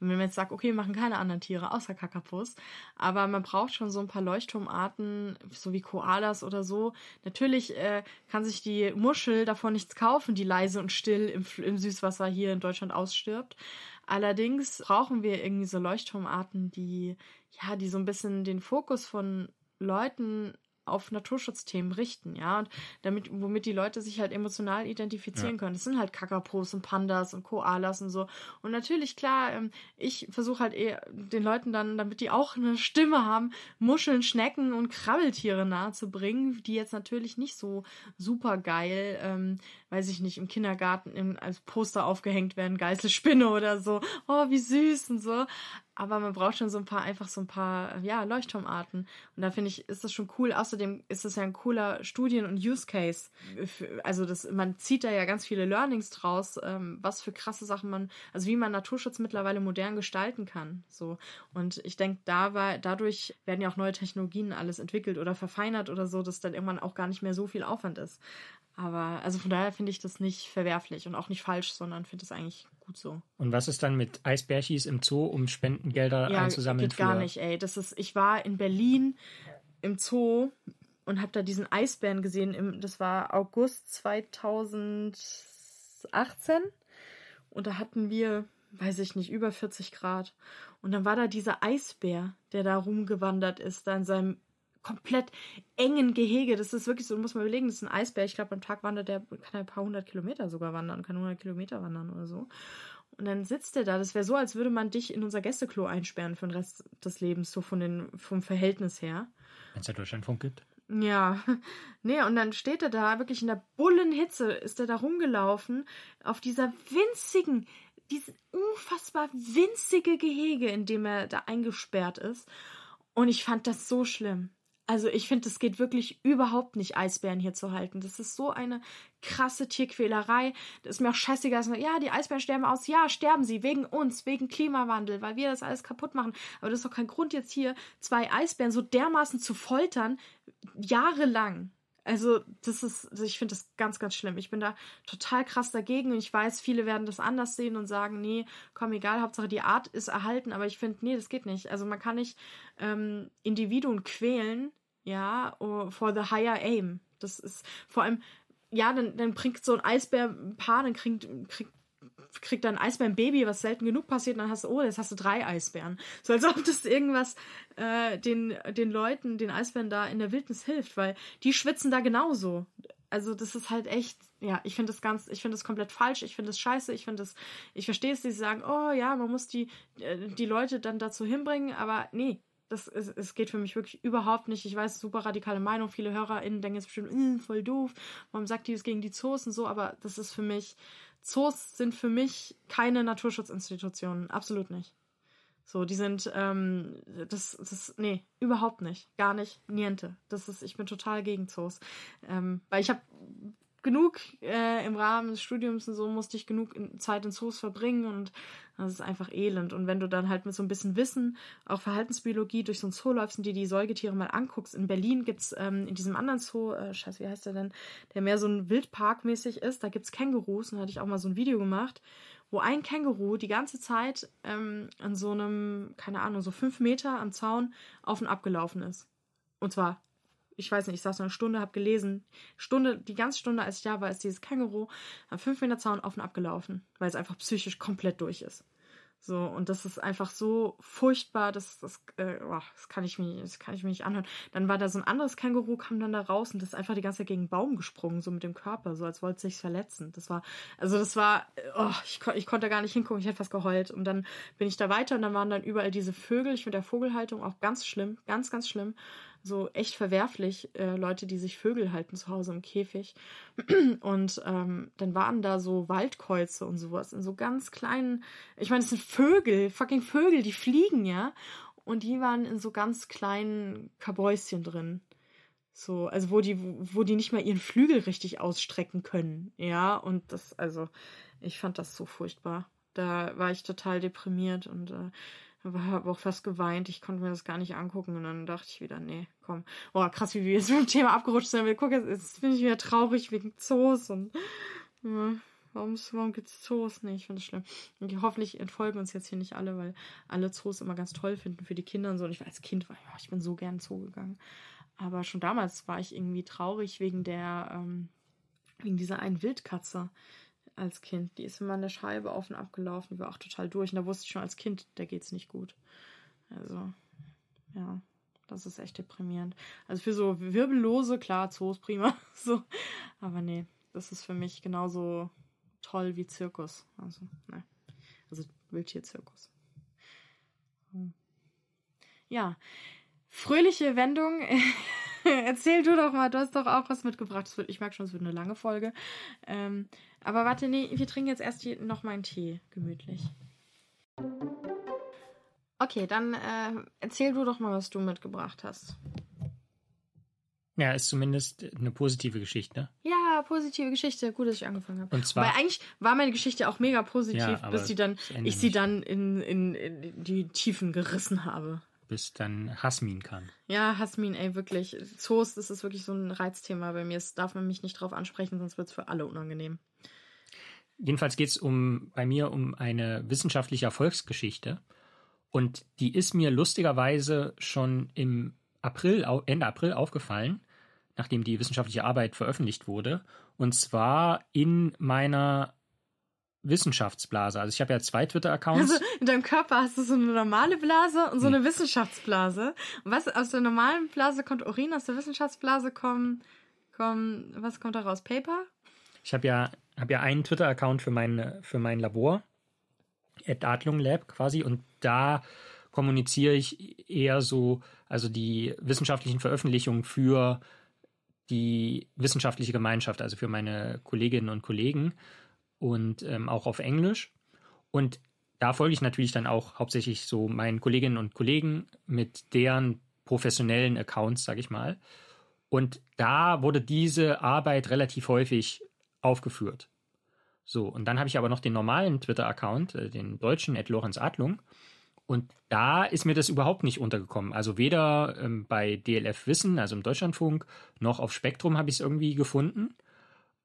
wenn man jetzt sagt, okay, wir machen keine anderen Tiere außer Kakapus. Aber man braucht schon so ein paar Leuchtturmarten, so wie Koalas oder so. Natürlich äh, kann sich die Muschel davon nichts kaufen, die leise und still im, im Süßwasser hier in Deutschland ausstirbt. Allerdings brauchen wir irgendwie so Leuchtturmarten, die, ja, die so ein bisschen den Fokus von Leuten auf Naturschutzthemen richten, ja, und damit, womit die Leute sich halt emotional identifizieren ja. können. Das sind halt Kakapos und Pandas und Koalas und so. Und natürlich, klar, ähm, ich versuche halt eher den Leuten dann, damit die auch eine Stimme haben, Muscheln, Schnecken und Krabbeltiere nahezubringen, die jetzt natürlich nicht so super geil, ähm, weiß ich nicht, im Kindergarten im, als Poster aufgehängt werden, Geißelspinne oder so. Oh, wie süß und so aber man braucht schon so ein paar, einfach so ein paar, ja, Leuchtturmarten. Und da finde ich, ist das schon cool. Außerdem ist das ja ein cooler Studien- und Use Case. Also das, man zieht da ja ganz viele Learnings draus, ähm, was für krasse Sachen man, also wie man Naturschutz mittlerweile modern gestalten kann. So. Und ich denke, da dadurch werden ja auch neue Technologien alles entwickelt oder verfeinert oder so, dass dann irgendwann auch gar nicht mehr so viel Aufwand ist. Aber also von daher finde ich das nicht verwerflich und auch nicht falsch, sondern finde es eigentlich gut so. Und was ist dann mit Eisbärchis im Zoo, um Spendengelder ja, einzusammeln? Geht gar nicht, ey. Das ist, ich war in Berlin im Zoo und habe da diesen Eisbären gesehen. Im, das war August 2018 und da hatten wir, weiß ich nicht, über 40 Grad. Und dann war da dieser Eisbär, der da rumgewandert ist, da in seinem komplett engen Gehege. Das ist wirklich so, muss man überlegen, das ist ein Eisbär. Ich glaube, am Tag wandert der, kann er ein paar hundert Kilometer sogar wandern, kann 100 Kilometer wandern oder so. Und dann sitzt er da. Das wäre so, als würde man dich in unser Gästeklo einsperren für den Rest des Lebens, so von den, vom Verhältnis her. Wenn es ja Deutschlandfunk gibt. Ja, (laughs) nee, und dann steht er da, wirklich in der Bullenhitze ist er da rumgelaufen, auf dieser winzigen, dieses unfassbar winzige Gehege, in dem er da eingesperrt ist. Und ich fand das so schlimm. Also ich finde, es geht wirklich überhaupt nicht, Eisbären hier zu halten. Das ist so eine krasse Tierquälerei. Das ist mir auch scheißegal. Ja, die Eisbären sterben aus. Ja, sterben sie. Wegen uns, wegen Klimawandel, weil wir das alles kaputt machen. Aber das ist doch kein Grund, jetzt hier zwei Eisbären so dermaßen zu foltern, jahrelang. Also, das ist, also ich finde das ganz, ganz schlimm. Ich bin da total krass dagegen und ich weiß, viele werden das anders sehen und sagen, nee, komm, egal, Hauptsache die Art ist erhalten, aber ich finde, nee, das geht nicht. Also man kann nicht ähm, Individuen quälen, ja, for the higher aim. Das ist vor allem, ja, dann, dann bringt so ein Eisbär ein Paar, dann kriegt, kriegt kriegt dann Eisbären-Baby, was selten genug passiert, und dann hast du, oh, jetzt hast du drei Eisbären. So als ob das irgendwas äh, den, den Leuten, den Eisbären da in der Wildnis hilft, weil die schwitzen da genauso. Also das ist halt echt, ja, ich finde das ganz, ich finde das komplett falsch, ich finde das scheiße, ich finde das, ich verstehe es, die sagen, oh ja, man muss die, äh, die Leute dann dazu hinbringen, aber nee, das ist, es geht für mich wirklich überhaupt nicht. Ich weiß, super radikale Meinung. Viele HörerInnen denken jetzt bestimmt, hm, voll doof. Warum sagt die das gegen die Zoos und so? Aber das ist für mich, Zoos sind für mich keine Naturschutzinstitutionen. Absolut nicht. So, die sind, ähm, das, das, nee, überhaupt nicht. Gar nicht. Niente. Das ist, ich bin total gegen Zoos. Ähm, weil ich habe genug äh, im Rahmen des Studiums und so musste ich genug Zeit in Zoos verbringen und das ist einfach elend. Und wenn du dann halt mit so ein bisschen Wissen, auch Verhaltensbiologie, durch so ein Zoo läufst und dir die Säugetiere mal anguckst. In Berlin gibt's ähm, in diesem anderen Zoo, äh, scheiße, wie heißt der denn, der mehr so ein Wildpark-mäßig ist, da gibt's Kängurus und da hatte ich auch mal so ein Video gemacht, wo ein Känguru die ganze Zeit ähm, an so einem, keine Ahnung, so fünf Meter am Zaun auf und ab gelaufen ist. Und zwar ich weiß nicht, ich saß eine Stunde, habe gelesen. Stunde, die ganze Stunde, als ich da war, ist dieses Känguru am 5 Meter Zaun auf und ab gelaufen, weil es einfach psychisch komplett durch ist. So, und das ist einfach so furchtbar, das, das, äh, oh, das kann ich mir, das kann ich mir nicht anhören. Dann war da so ein anderes Känguru, kam dann da raus und das ist einfach die ganze Zeit gegen einen Baum gesprungen, so mit dem Körper, so als wollte es sich verletzen. Das war, also das war, oh, ich, ich konnte gar nicht hingucken, ich hätte fast geheult. Und dann bin ich da weiter und dann waren dann überall diese Vögel. Ich finde der Vogelhaltung auch ganz schlimm, ganz, ganz schlimm so echt verwerflich, äh, Leute, die sich Vögel halten zu Hause im Käfig. (clears throat) Und ähm, dann waren da so Waldkäuze und sowas in so ganz kleinen, ich meine, es sind Vögel, fucking Vögel, die fliegen, ja. Und die waren in so ganz kleinen Kabäuschen drin. So, also wo die, wo die nicht mal ihren Flügel richtig ausstrecken können, ja. Und das, also, ich fand das so furchtbar. Da war ich total deprimiert und äh, habe auch fast geweint. Ich konnte mir das gar nicht angucken. Und dann dachte ich wieder, nee, komm. Boah, krass, wie wir jetzt mit dem Thema abgerutscht sind. Wir gucken, jetzt, bin ich wieder traurig wegen Zoos und ja, warum, warum gibt's Zoos? Nee, ich finde das schlimm. Und hoffentlich entfolgen uns jetzt hier nicht alle, weil alle Zoos immer ganz toll finden für die Kinder und so. Und ich war als Kind, war, ich bin so gern Zoo gegangen. Aber schon damals war ich irgendwie traurig wegen der, ähm, wegen dieser einen Wildkatze als Kind. Die ist immer der Scheibe auf und ab gelaufen. Die war auch total durch. Und da wusste ich schon als Kind, der geht's nicht gut. Also, ja, das ist echt deprimierend. Also für so Wirbellose, klar, Zoos prima. (laughs) so. Aber nee, das ist für mich genauso toll wie Zirkus. Also, ne. Also Wildtierzirkus. Ja. Fröhliche Wendung. (laughs) Erzähl du doch mal, du hast doch auch was mitgebracht. Ich merke schon, es wird eine lange Folge. Ähm, aber warte, nee, wir trinken jetzt erst hier noch meinen Tee, gemütlich. Okay, dann äh, erzähl du doch mal, was du mitgebracht hast. Ja, ist zumindest eine positive Geschichte. Ja, positive Geschichte. Gut, dass ich angefangen habe. Und zwar. Weil eigentlich war meine Geschichte auch mega positiv, Ja, bis sie dann, ich sie nicht. dann in, in, in die Tiefen gerissen habe. Bis dann Hasmin kam. Ja, Hasmin, ey, wirklich. Zoos, das ist wirklich so ein Reizthema bei mir. Das darf man mich nicht drauf ansprechen, sonst wird es für alle unangenehm. Jedenfalls geht es um, bei mir um eine wissenschaftliche Erfolgsgeschichte. Und die ist mir lustigerweise schon im April, Ende April aufgefallen, nachdem die wissenschaftliche Arbeit veröffentlicht wurde. Und zwar in meiner Wissenschaftsblase. Also ich habe ja zwei Twitter-Accounts. Also in deinem Körper hast du so eine normale Blase und so Hm. eine Wissenschaftsblase. Und was aus der normalen Blase kommt Urin, aus der Wissenschaftsblase kommen, kommen was kommt da raus? Paper? Ich habe ja, hab ja einen Twitter-Account für mein, für mein Labor, at Adlung Lab quasi, und da kommuniziere ich eher so, also die wissenschaftlichen Veröffentlichungen für die wissenschaftliche Gemeinschaft, also für meine Kolleginnen und Kollegen und ähm, auch auf Englisch. Und da folge ich natürlich dann auch hauptsächlich so meinen Kolleginnen und Kollegen mit deren professionellen Accounts, sage ich mal. Und da wurde diese Arbeit relativ häufig aufgeführt. So, und dann habe ich aber noch den normalen Twitter-Account, äh, den deutschen, at Lorenz Adlung. Und da ist mir das überhaupt nicht untergekommen. Also weder ähm, bei DLF Wissen, also im Deutschlandfunk, noch auf Spektrum habe ich es irgendwie gefunden.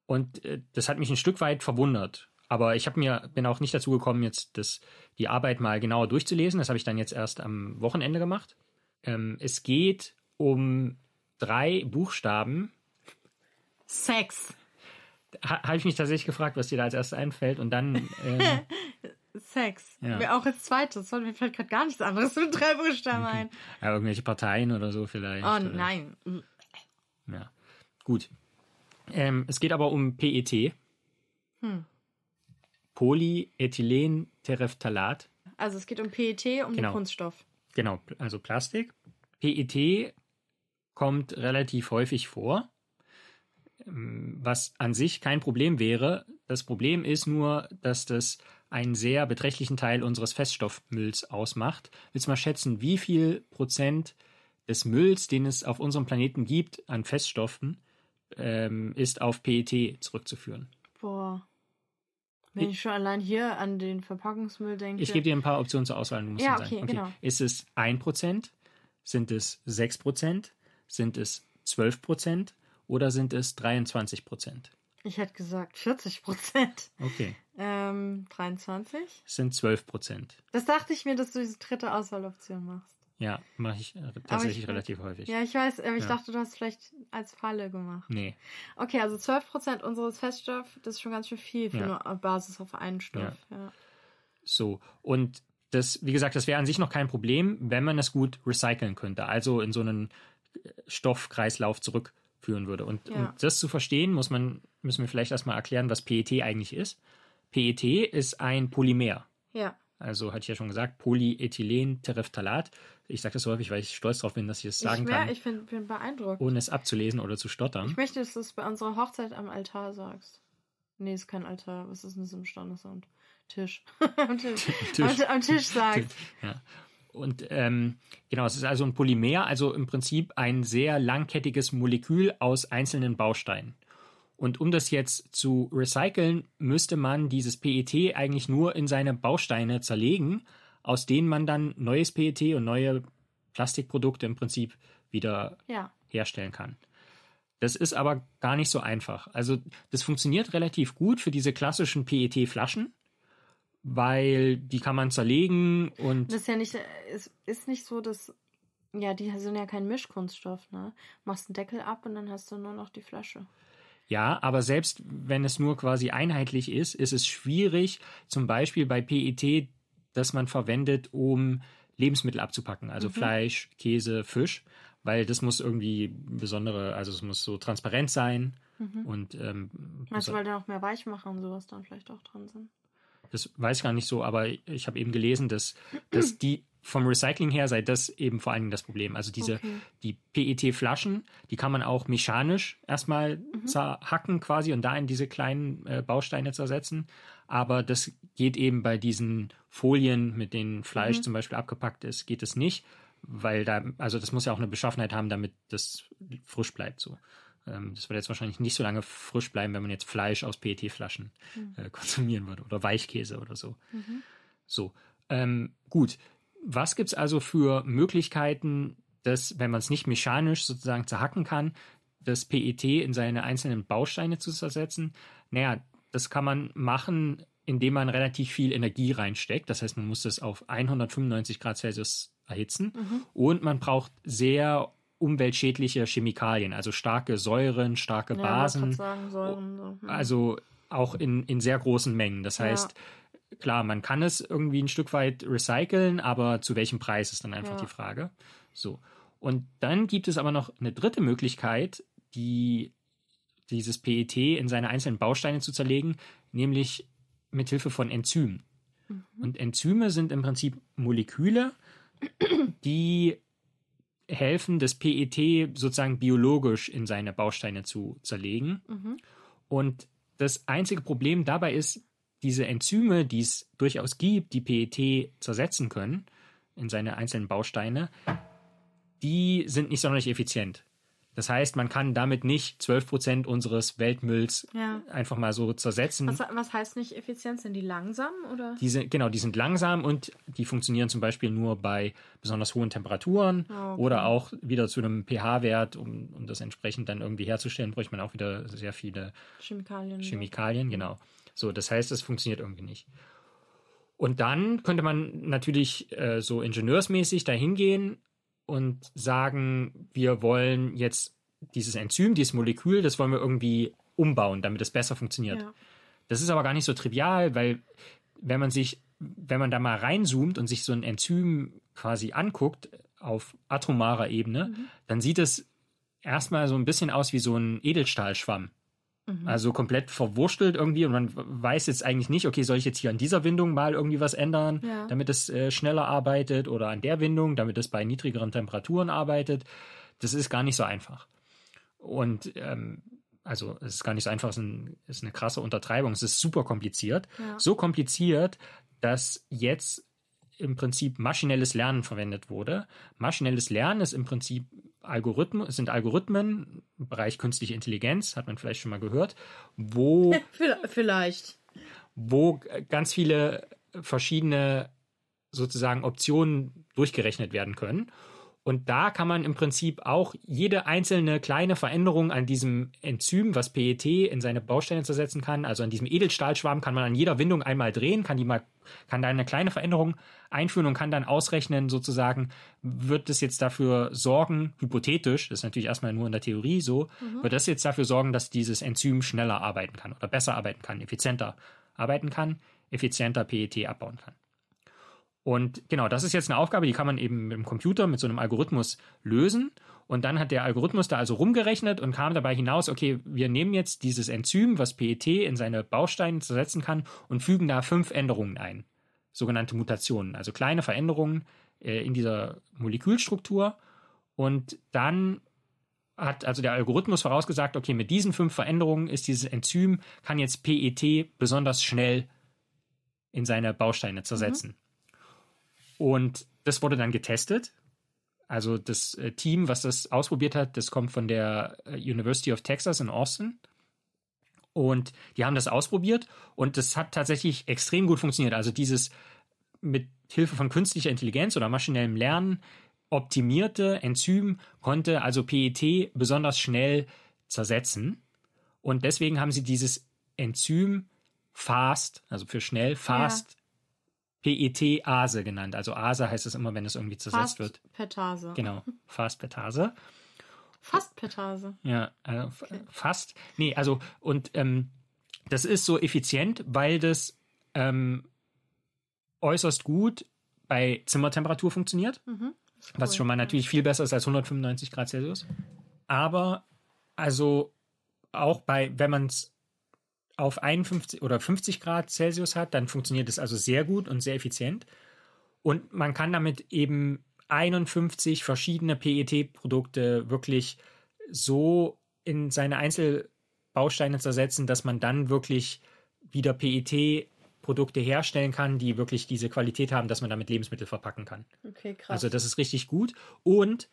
Und äh, das hat mich ein Stück weit verwundert. Aber ich habe mir bin auch nicht dazu gekommen, jetzt das, die Arbeit mal genauer durchzulesen. Das habe ich dann jetzt erst am Wochenende gemacht. Ähm, es geht um drei Buchstaben, Sex. ha, habe ich mich tatsächlich gefragt, was dir da als erstes einfällt und dann. Ähm, (laughs) Sex. Ja. Mir auch als zweites. Mir fällt gerade gar nichts anderes mit drei Buchstaben ein. ja, irgendwelche Parteien oder so vielleicht. Oh oder, nein. Ja, gut. Ähm, es geht aber um PET. Hm. Polyethylenterephthalat. Also es geht um PET, um Genau. den Kunststoff. Genau, also Plastik. PET kommt relativ häufig vor, ähm, was an sich kein Problem wäre. Das Problem ist nur, dass das einen sehr beträchtlichen Teil unseres Feststoffmülls ausmacht. Willst du mal schätzen, wie viel Prozent des Mülls, den es auf unserem Planeten gibt, an Feststoffen, ähm, ist auf PET zurückzuführen? Boah. Wenn Ich- schon allein hier an den Verpackungsmüll denke. Ich gebe dir ein paar Optionen zur Auswahl. Du musst Ja, dann sagen. okay, genau. Ist es 1%? Sind es 6%? Sind es 12%? Oder sind es 23%? ich hätte gesagt 40 Prozent. Okay, Ähm, 23? es sind 12%. Das dachte ich mir, dass du diese dritte Auswahloption machst. Ja, mache ich äh, tatsächlich ich- relativ häufig. Ja, ich weiß, aber ich Ja. dachte, du hast vielleicht als Falle gemacht. Nee, Okay, also 12% unseres Feststoffs, das ist schon ganz schön viel für Ja. eine Basis auf einen Stoff. Ja. so. Und das, wie gesagt, das wäre an sich noch kein Problem, wenn man es gut recyceln könnte. Also in so einen äh, Stoffkreislauf zurückführen würde. Und Ja. um das zu verstehen, muss man, müssen wir vielleicht erstmal erklären, was PET eigentlich ist. PET ist ein Polymer. ja. Also hatte ich ja schon gesagt, Polyethylenterephthalat. Ich sage das so häufig, weil ich stolz darauf bin, dass ich das sagen ich wär, kann, ich bin, bin beeindruckt. ohne es abzulesen oder zu stottern. Ich möchte, dass du es bei unserer Hochzeit am Altar sagst. Nee, ist kein Altar. Was ist denn das im Standesamt? Tisch. am, Tisch. Tisch. Am, am Tisch sagst. Ja. Und ähm, genau, es ist also ein Polymer, also im Prinzip ein sehr langkettiges Molekül aus einzelnen Bausteinen. Und um das jetzt zu recyceln, müsste man dieses PET eigentlich nur in seine Bausteine zerlegen, aus denen man dann neues PET und neue Plastikprodukte im Prinzip wieder Ja. herstellen kann. Das ist aber gar nicht so einfach. Also das funktioniert relativ gut für diese klassischen PET-Flaschen, weil die kann man zerlegen und Das ist ja nicht, es ist nicht so, dass, ja, die sind ja kein Mischkunststoff, ne? Machst einen Deckel ab und dann hast du nur noch die Flasche. Ja, aber selbst wenn es nur quasi einheitlich ist, ist es schwierig, zum Beispiel bei PET, das man verwendet, um Lebensmittel abzupacken, also Fleisch, Käse, Fisch, weil das muss irgendwie besondere, also es muss so transparent sein und ähm, du, weil da noch mehr Weichmacher und sowas dann vielleicht auch dran sind? Das weiß ich gar nicht so, aber ich habe eben gelesen, dass, dass (clears throat) die vom Recycling her sei das eben vor allen Dingen das Problem. Also diese Okay. die PET-Flaschen, die kann man auch mechanisch erstmal Mhm. zerhacken quasi und da in diese kleinen äh, Bausteine zersetzen. Aber das geht eben bei diesen Folien, mit denen Fleisch Mhm. zum Beispiel abgepackt ist, geht es nicht, weil da, also das muss ja auch eine Beschaffenheit haben, damit das frisch bleibt so. Ähm, Das wird jetzt wahrscheinlich nicht so lange frisch bleiben, wenn man jetzt Fleisch aus PET-Flaschen äh, konsumieren würde oder Weichkäse oder so. So, ähm, gut. Was gibt es also für Möglichkeiten, dass, wenn man es nicht mechanisch sozusagen zerhacken kann, das PET in seine einzelnen Bausteine zu zersetzen? Naja, das kann man machen, indem man relativ viel Energie reinsteckt. Das heißt, man muss das auf 195 Grad Celsius erhitzen und man braucht sehr umweltschädliche Chemikalien, also starke Säuren, starke Ja, Basen. sagen, Säuren, so. Hm. Also auch in, in sehr großen Mengen. Das Ja. heißt, klar, man kann es irgendwie ein Stück weit recyceln, aber zu welchem Preis ist dann einfach Ja. die Frage. So. Und dann gibt es aber noch eine dritte Möglichkeit, die dieses PET in seine einzelnen Bausteine zu zerlegen, nämlich mit Hilfe von Enzymen. Mhm. Und Enzyme sind im Prinzip Moleküle, die helfen, das PET sozusagen biologisch in seine Bausteine zu zerlegen. Mhm. Und das einzige Problem dabei ist, diese Enzyme, die es durchaus gibt, die PET zersetzen können in seine einzelnen Bausteine, die sind nicht sonderlich effizient. Das heißt, man kann damit nicht 12% unseres Weltmülls Ja. einfach mal so zersetzen. Was, was heißt nicht effizient? Sind die langsam oder? Die sind, genau, die sind langsam und die funktionieren zum Beispiel nur bei besonders hohen Temperaturen Ah, okay. oder auch wieder zu einem pH-Wert, um, um das entsprechend dann irgendwie herzustellen, bräuchte man auch wieder sehr viele Chemikalien. Chemikalien, genau. So, das heißt, es funktioniert irgendwie nicht. Und dann könnte man natürlich äh, so ingenieursmäßig dahin gehen und sagen, wir wollen jetzt dieses Enzym, dieses Molekül, das wollen wir irgendwie umbauen, damit es besser funktioniert. Ja. Das ist aber gar nicht so trivial, weil wenn man sich, wenn man da mal reinzoomt und sich so ein Enzym quasi anguckt auf atomarer Ebene, dann sieht es erstmal so ein bisschen aus wie so ein Edelstahlschwamm. Also komplett verwurstelt irgendwie und man weiß jetzt eigentlich nicht, okay, soll ich jetzt hier an dieser Windung mal irgendwie was ändern, Ja. damit es äh, schneller arbeitet oder an der Windung, damit es bei niedrigeren Temperaturen arbeitet. Das ist gar nicht so einfach. Und ähm, also es ist gar nicht so einfach, es ist, ein, ist eine krasse Untertreibung. Es ist super kompliziert. Ja. So kompliziert, dass jetzt im Prinzip maschinelles Lernen verwendet wurde. Maschinelles Lernen ist im Prinzip Algorithmen, sind Algorithmen im Bereich künstliche Intelligenz, hat man vielleicht schon mal gehört, wo (laughs) Vielleicht. wo ganz viele verschiedene sozusagen Optionen durchgerechnet werden können. Und da kann man im Prinzip auch jede einzelne kleine Veränderung an diesem Enzym, was PET in seine Bausteine zersetzen kann, also an diesem Edelstahlschwamm, kann man an jeder Windung einmal drehen, kann die mal, kann da eine kleine Veränderung einführen und kann dann ausrechnen, sozusagen, wird es jetzt dafür sorgen, hypothetisch, das ist natürlich erstmal nur in der Theorie so, wird das jetzt dafür sorgen, dass dieses Enzym schneller arbeiten kann oder besser arbeiten kann, effizienter arbeiten kann, effizienter PET abbauen kann. Und genau, das ist jetzt eine Aufgabe, die kann man eben mit dem Computer, mit so einem Algorithmus lösen. Und dann hat der Algorithmus da also rumgerechnet und kam dabei hinaus, okay, wir nehmen jetzt dieses Enzym, was PET in seine Bausteine zersetzen kann, und fügen da fünf Änderungen ein. Sogenannte Mutationen, also kleine Veränderungen äh, in dieser Molekülstruktur. Und dann hat also der Algorithmus vorausgesagt, okay, mit diesen fünf Veränderungen ist dieses Enzym, kann jetzt PET besonders schnell in seine Bausteine zersetzen. Und das wurde dann getestet. Also das äh, Team, was das ausprobiert hat, das kommt von der äh, University of Texas in Austin. Und die haben das ausprobiert und das hat tatsächlich extrem gut funktioniert. Also dieses mit Hilfe von künstlicher Intelligenz oder maschinellem Lernen optimierte Enzym konnte also PET besonders schnell zersetzen. Und deswegen haben sie dieses Enzym FAST, also für schnell, FAST PET-Ase genannt. Also Ase heißt es immer, wenn es irgendwie zersetzt Fast wird. Petase. Genau, Fast-Petase. Fast Petase. Ja, also f- fast. Nee, also und ähm, das ist so effizient, weil das ähm, äußerst gut bei Zimmertemperatur funktioniert, Ist was cool. schon mal natürlich viel besser ist als 195 Grad Celsius. Aber also auch bei, wenn man es auf 51 oder 50 Grad Celsius hat, dann funktioniert es also sehr gut und sehr effizient. Und man kann damit eben 51 verschiedene PET-Produkte wirklich so in seine Einzelbausteine zersetzen, dass man dann wirklich wieder PET-Produkte herstellen kann, die wirklich diese Qualität haben, dass man damit Lebensmittel verpacken kann. Okay, krass. Also das ist richtig gut. Und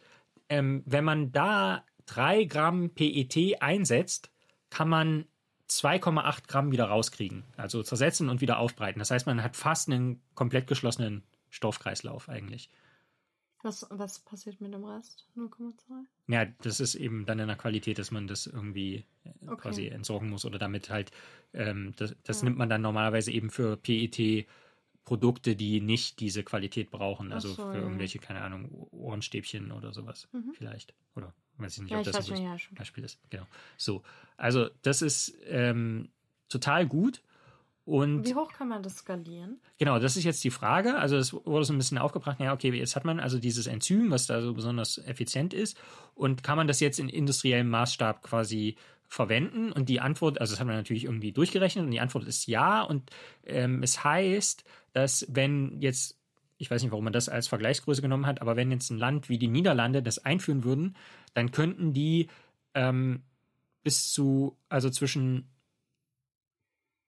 ähm, wenn man da 3 Gramm PET einsetzt, kann man 2,8 Gramm wieder rauskriegen. Also zersetzen und wieder aufbreiten. Das heißt, man hat fast einen komplett geschlossenen Stoffkreislauf eigentlich. was, was passiert mit dem Rest? 0,2? Ja, das ist eben dann in der Qualität, dass man das irgendwie äh, Okay. quasi entsorgen muss oder damit halt, ähm, das, das Ja. nimmt man dann normalerweise eben für PET-Produkte, die nicht diese Qualität brauchen. Also so, für ja. irgendwelche, keine Ahnung, Ohrenstäbchen oder sowas Mhm. vielleicht. Oder weiß ich nicht, Ja, ob ich das weiß ein gutes ja. Beispiel ist. Genau. So. Also, das ist ähm, total gut. Und Wie hoch kann man das skalieren? Genau, das ist jetzt die Frage. Also es wurde so ein bisschen aufgebracht, ja, okay, jetzt hat man also dieses Enzym, was da so besonders effizient ist, und kann man das jetzt in industriellem Maßstab quasi verwenden? Und die Antwort, also das hat man natürlich irgendwie durchgerechnet, und die Antwort ist ja. Und ähm, es heißt, dass wenn jetzt, ich weiß nicht, warum man das als Vergleichsgröße genommen hat, aber wenn jetzt ein Land wie die Niederlande das einführen würden, dann könnten die ähm, bis zu, also zwischen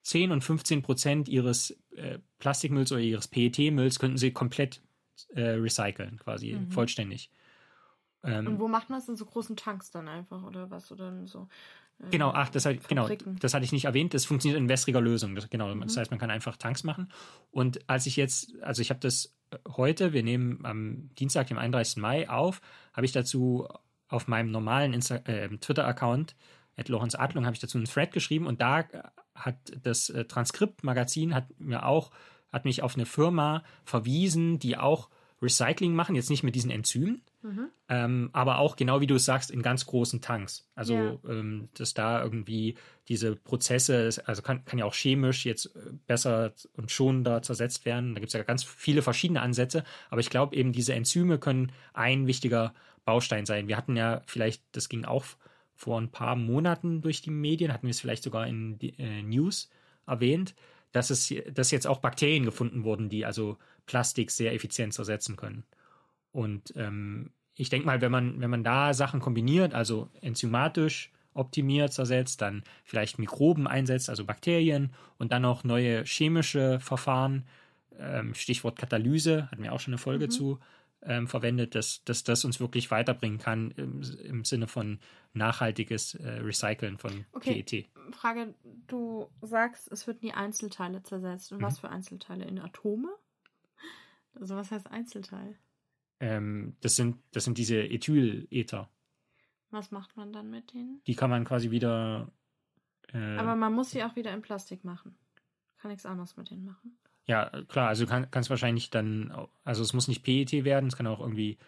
10 und 15 Prozent ihres äh, Plastikmülls oder ihres PET-Mülls könnten sie komplett äh, recyceln, quasi Mhm. vollständig. Ähm, Und wo macht man das in so großen Tanks dann einfach oder was? Oder so. äh, Genau, ach, das, hat, genau, das hatte ich nicht erwähnt. Das funktioniert in wässriger Lösung. Das, genau, das Mhm. heißt, man kann einfach Tanks machen. Und als ich jetzt, also ich habe das heute, wir nehmen am Dienstag, dem 31. Mai auf, habe ich dazu auf meinem normalen äh, Twitter-Account, at Lorenz Adlung, habe ich dazu einen Thread geschrieben und da äh, hat das äh, Transkript-Magazin hat mir auch, hat mich auf eine Firma verwiesen, die auch Recycling machen, jetzt nicht mit diesen Enzymen, Mhm. Ähm, aber auch, genau wie du es sagst, in ganz großen Tanks. Also, Ja. ähm, dass da irgendwie diese Prozesse, also kann, kann ja auch chemisch jetzt äh, besser und schonender zersetzt werden. Da gibt es ja ganz viele verschiedene Ansätze. Aber ich glaube eben, diese Enzyme können ein wichtiger Baustein sein. Wir hatten ja vielleicht, das ging auch vor ein paar Monaten durch die Medien, hatten wir es vielleicht sogar in die, äh, News erwähnt, dass es dass jetzt auch Bakterien gefunden wurden, die also Plastik sehr effizient zersetzen können. Und ähm, ich denke mal, wenn man, wenn man da Sachen kombiniert, also enzymatisch optimiert zersetzt, dann vielleicht Mikroben einsetzt, also Bakterien und dann auch neue chemische Verfahren, ähm, Stichwort Katalyse, hatten wir auch schon eine Folge Mhm. zu, ähm, verwendet, dass, dass das uns wirklich weiterbringen kann im, im Sinne von nachhaltiges äh, Recyceln von Okay. PET. Frage, du sagst, es wird nie Einzelteile zersetzt. Und Mhm. was für Einzelteile? In Atome? Also was heißt Einzelteil? Ähm, das, sind, das sind diese Ethylether. Was macht man dann mit denen? Die kann man quasi wieder äh, Aber man muss sie auch wieder in Plastik machen. Kann nichts anderes mit denen machen. Ja, klar, also du kann, kannst wahrscheinlich dann, also es muss nicht PET werden, es kann auch irgendwie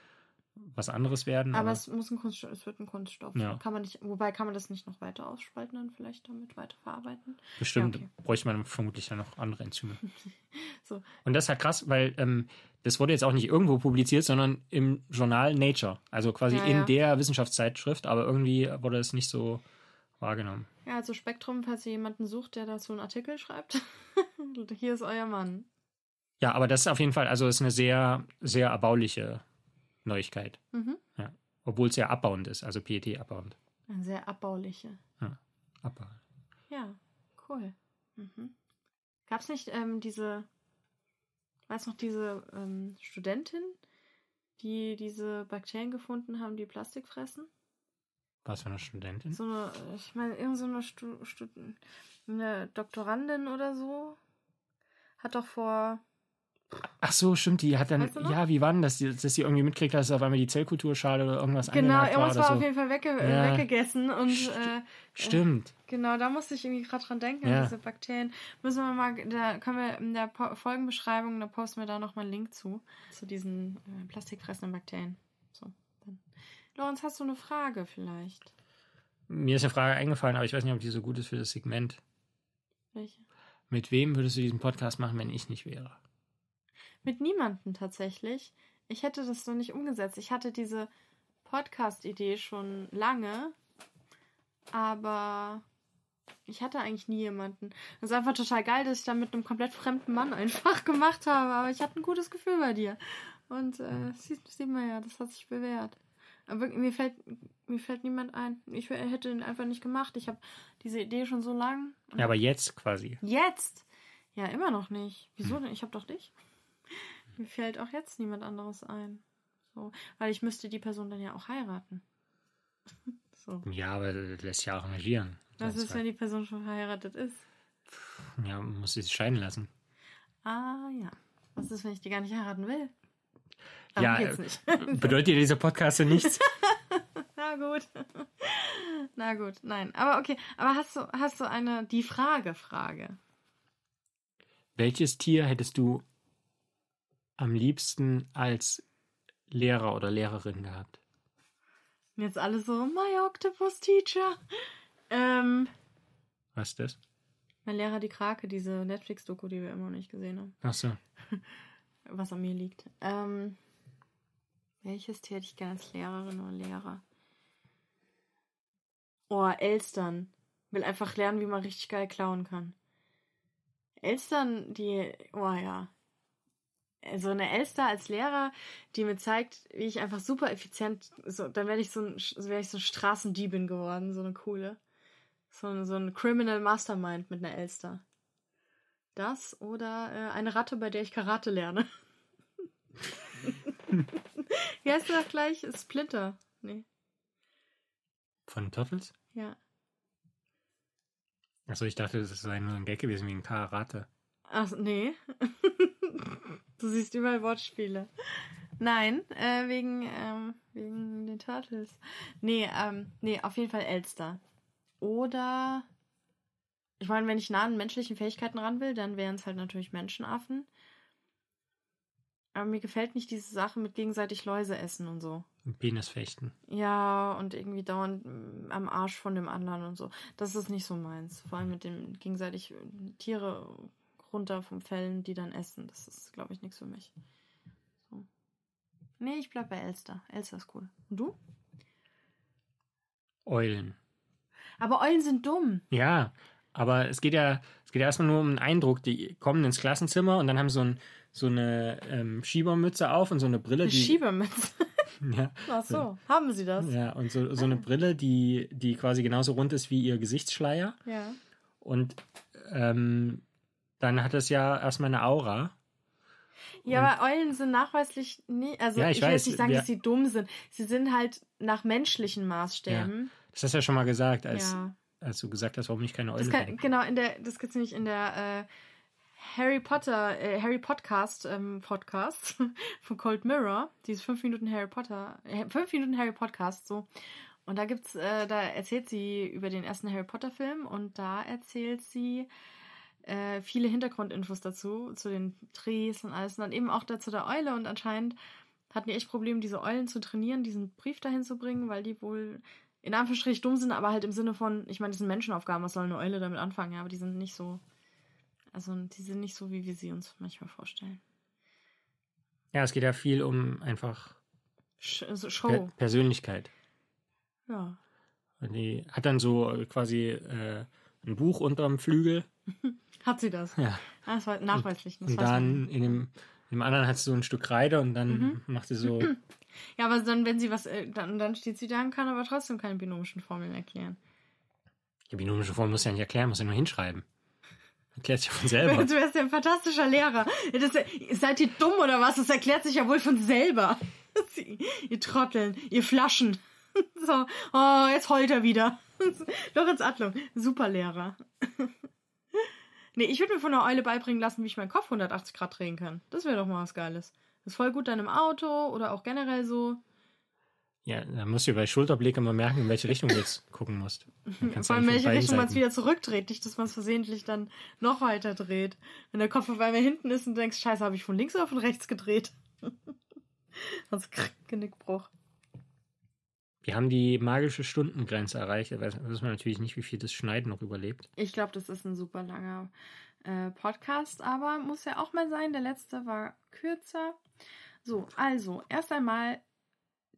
was anderes werden. Aber es muss ein Kunststoff, es wird ein Kunststoff. Ja. Kann man nicht, wobei kann man das nicht noch weiter ausspalten und vielleicht damit weiterverarbeiten? bestimmt ja, okay. bräuchte man vermutlich dann noch andere Enzyme. (laughs) So. Und das ist halt krass, weil ähm, das wurde jetzt auch nicht irgendwo publiziert, sondern im Journal Nature, also quasi Ja, in ja. der Wissenschaftszeitschrift, aber irgendwie wurde es nicht so wahrgenommen. Ja, also Spektrum, falls ihr jemanden sucht, der dazu einen Artikel schreibt. (laughs) Hier ist euer Mann. Ja, aber das ist auf jeden Fall, also ist eine sehr, sehr erbauliche Neuigkeit, Mhm. obwohl es ja abbauend ist, also PET abbauend. Eine sehr abbauliche. Abbau. Ja, cool. Mhm. Gab es nicht ähm, diese, weiß noch, diese ähm, Studentin, die diese Bakterien gefunden haben, die Plastik fressen? Was für eine Studentin? So eine, ich meine, irgend so eine, Stu Stu eine Doktorandin oder so hat doch vor, Ach so, stimmt, die hat dann, Weißt du ja, wie war denn das, Die- dass sie irgendwie mitkriegt, dass auf einmal die Zellkulturschale oder irgendwas genau, war irgendwas oder war so. auf jeden Fall wegge Ja. weggegessen und St- äh, Stimmt. Genau, da musste ich irgendwie gerade dran denken, Ja. an diese Bakterien. Müssen wir mal, da können wir in der po Folgenbeschreibung, da posten wir da nochmal einen Link zu, zu diesen äh, plastikfressenden Bakterien. So, dann. Lorenz, hast du eine Frage vielleicht? Mir ist eine Frage eingefallen, aber ich weiß nicht, ob die so gut ist für das Segment. Welche? Mit wem würdest du diesen Podcast machen, wenn ich nicht wäre? Mit niemandem tatsächlich. Ich hätte das noch nicht umgesetzt. Ich hatte diese Podcast-Idee schon lange, aber ich hatte eigentlich nie jemanden. Das ist einfach total geil, dass ich dann mit einem komplett fremden Mann einfach (laughs) gemacht habe, aber ich hatte ein gutes Gefühl bei dir. Und äh, sieht, sieht man ja, das hat sich bewährt. Aber mir fällt, mir fällt niemand ein. Ich hätte ihn einfach nicht gemacht. Ich habe diese Idee schon so lang. Ja, aber jetzt quasi. Jetzt? Ja, immer noch nicht. Wieso denn? Ich habe doch dich. Mir fällt auch jetzt niemand anderes ein. So, weil ich müsste die Person dann ja auch heiraten. (laughs) so. Ja, aber das lässt sich ja arrangieren. Was ist, wenn die Person schon verheiratet ist? Ja, muss sie sich scheiden lassen. Ah ja. Was ist, wenn ich die gar nicht heiraten will? Ja, geht's nicht. (laughs) Bedeutet dir dieser Podcast denn nichts? (laughs) Na gut. Na gut, nein. Aber okay, aber hast du, hast du eine, die Frage, Frage? Welches Tier hättest du am liebsten als Lehrer oder Lehrerin gehabt? Jetzt alle so, my Octopus Teacher. Ähm, Was ist das? mein Lehrer die Krake, diese Netflix-Doku, die wir immer noch nicht gesehen haben. Ach so. (laughs) was an mir liegt. Ähm, welches Tier hätte ich gerne als Lehrerin oder Lehrer? Oh, Elstern. Will einfach lernen, wie man richtig geil klauen kann. Elstern, die, oh ja. Also eine Elster als Lehrer, die mir zeigt, wie ich einfach super effizient, so, dann werde ich so ein, wäre ich so eine Straßendiebin geworden, so eine coole. So, ein- so ein Criminal Mastermind mit einer Elster. Das oder äh, eine Ratte, bei der ich Karate lerne. (laughs) Wie heißt der gleich? Splinter. Nee. Von Turtles? Ja. Achso, ich dachte, das sei nur ein Gag gewesen wie ein Karate. Ach, nee. (laughs) du siehst überall Wortspiele. Nein, äh, wegen, ähm, wegen den Turtles. Nee, ähm, nee, auf jeden Fall Elster. Oder, ich meine, wenn ich nah an menschlichen Fähigkeiten ran will, dann wären es halt natürlich Menschenaffen. Aber mir gefällt nicht diese Sache mit gegenseitig Läuse essen und so. Penisfechten. Ja, und irgendwie dauernd mm, am Arsch von dem anderen und so. Das ist nicht so meins. Vor allem mit dem gegenseitig äh, Tiere runter vom Fellen, die dann essen. Das ist, glaube ich, nichts für mich. So. Nee, ich bleib bei Elster. Elster ist cool. Und du? Eulen. Aber Eulen sind dumm. Ja, aber es geht ja, es geht ja erstmal nur um den Eindruck. Die kommen ins Klassenzimmer und dann haben sie so, ein, so eine ähm, Schiebermütze auf und so eine Brille, Eine die. Schiebermütze. (laughs) ja, Ach so, haben sie das? ja, und so, so eine Brille, die, die quasi genauso rund ist wie ihr Gesichtsschleier. Ja. Und ähm, dann hat es ja erstmal eine Aura. Ja, aber Eulen sind nachweislich nie, also Ja, ich, ich will weiß, jetzt nicht sagen, wir- dass sie dumm sind. Sie sind halt nach menschlichen Maßstäben. Das hast du ja schon mal gesagt, als, Ja. als du gesagt hast, warum ich keine Eule kann, bin. genau, in der, das gibt's nämlich in der äh, Harry Potter, äh, Harry Podcast, ähm, Podcast (laughs) von Cold Mirror, dieses 5 Minuten Harry Potter, äh, 5 Minuten Harry Podcast, so. Und da gibt's, äh, da erzählt sie über den ersten Harry Potter Film und da erzählt sie äh, viele Hintergrundinfos dazu, zu den Drehs und alles und dann eben auch dazu der Eule und anscheinend hatten die echt Probleme, diese Eulen zu trainieren, diesen Brief dahin zu bringen, weil die wohl in Anführungsstrichen dumm sind, aber halt im Sinne von, ich meine, das sind Menschenaufgaben, was soll eine Eule damit anfangen, ja, aber die sind nicht so, also die sind nicht so, wie wir sie uns manchmal vorstellen. Ja, es geht ja viel um einfach Sch also per Show, Persönlichkeit. ja. Und die hat dann so quasi äh, ein Buch unterm Flügel. (laughs) Hat sie das? Ja. Ah, das war nachweislich. Das Und dann in dem, in dem anderen hat sie so ein Stück Kreide und dann Mhm. macht sie so. (clears throat) Ja, aber dann, wenn sie was, äh, dann, dann steht sie da und kann aber trotzdem keine binomischen Formeln erklären. Die binomische Form muss ja nicht erklären, muss ja nur hinschreiben. Erklärt sich von (laughs) selber. Du wärst ja ein fantastischer Lehrer. Das, seid ihr dumm oder was? Das erklärt sich ja wohl von selber. (laughs) ihr Trotteln, ihr Flaschen. So, oh, jetzt heult er wieder. Lorenz Adlung, super Lehrer. Nee, ich würde mir von der Eule beibringen lassen, wie ich meinen Kopf 180 Grad drehen kann. Das wäre doch mal was Geiles. Das ist voll gut dann im Auto oder auch generell so. Ja, da musst du bei Schulterblick immer merken, in welche Richtung du jetzt gucken musst. Vor allem, in welche Richtung man es wieder zurückdreht. Nicht, dass man es versehentlich dann noch weiter dreht. Wenn der Kopf auf einmal hinten ist und du denkst, scheiße, habe ich von links oder von rechts gedreht? (laughs) Sonst krieg Genickbruch. Wir haben die magische Stundengrenze erreicht. Da wissen wir natürlich nicht, wie viel das Schneiden noch überlebt. Ich glaube, das ist ein super langer äh, Podcast, aber muss ja auch mal sein. Der letzte war kürzer. So, also, erst einmal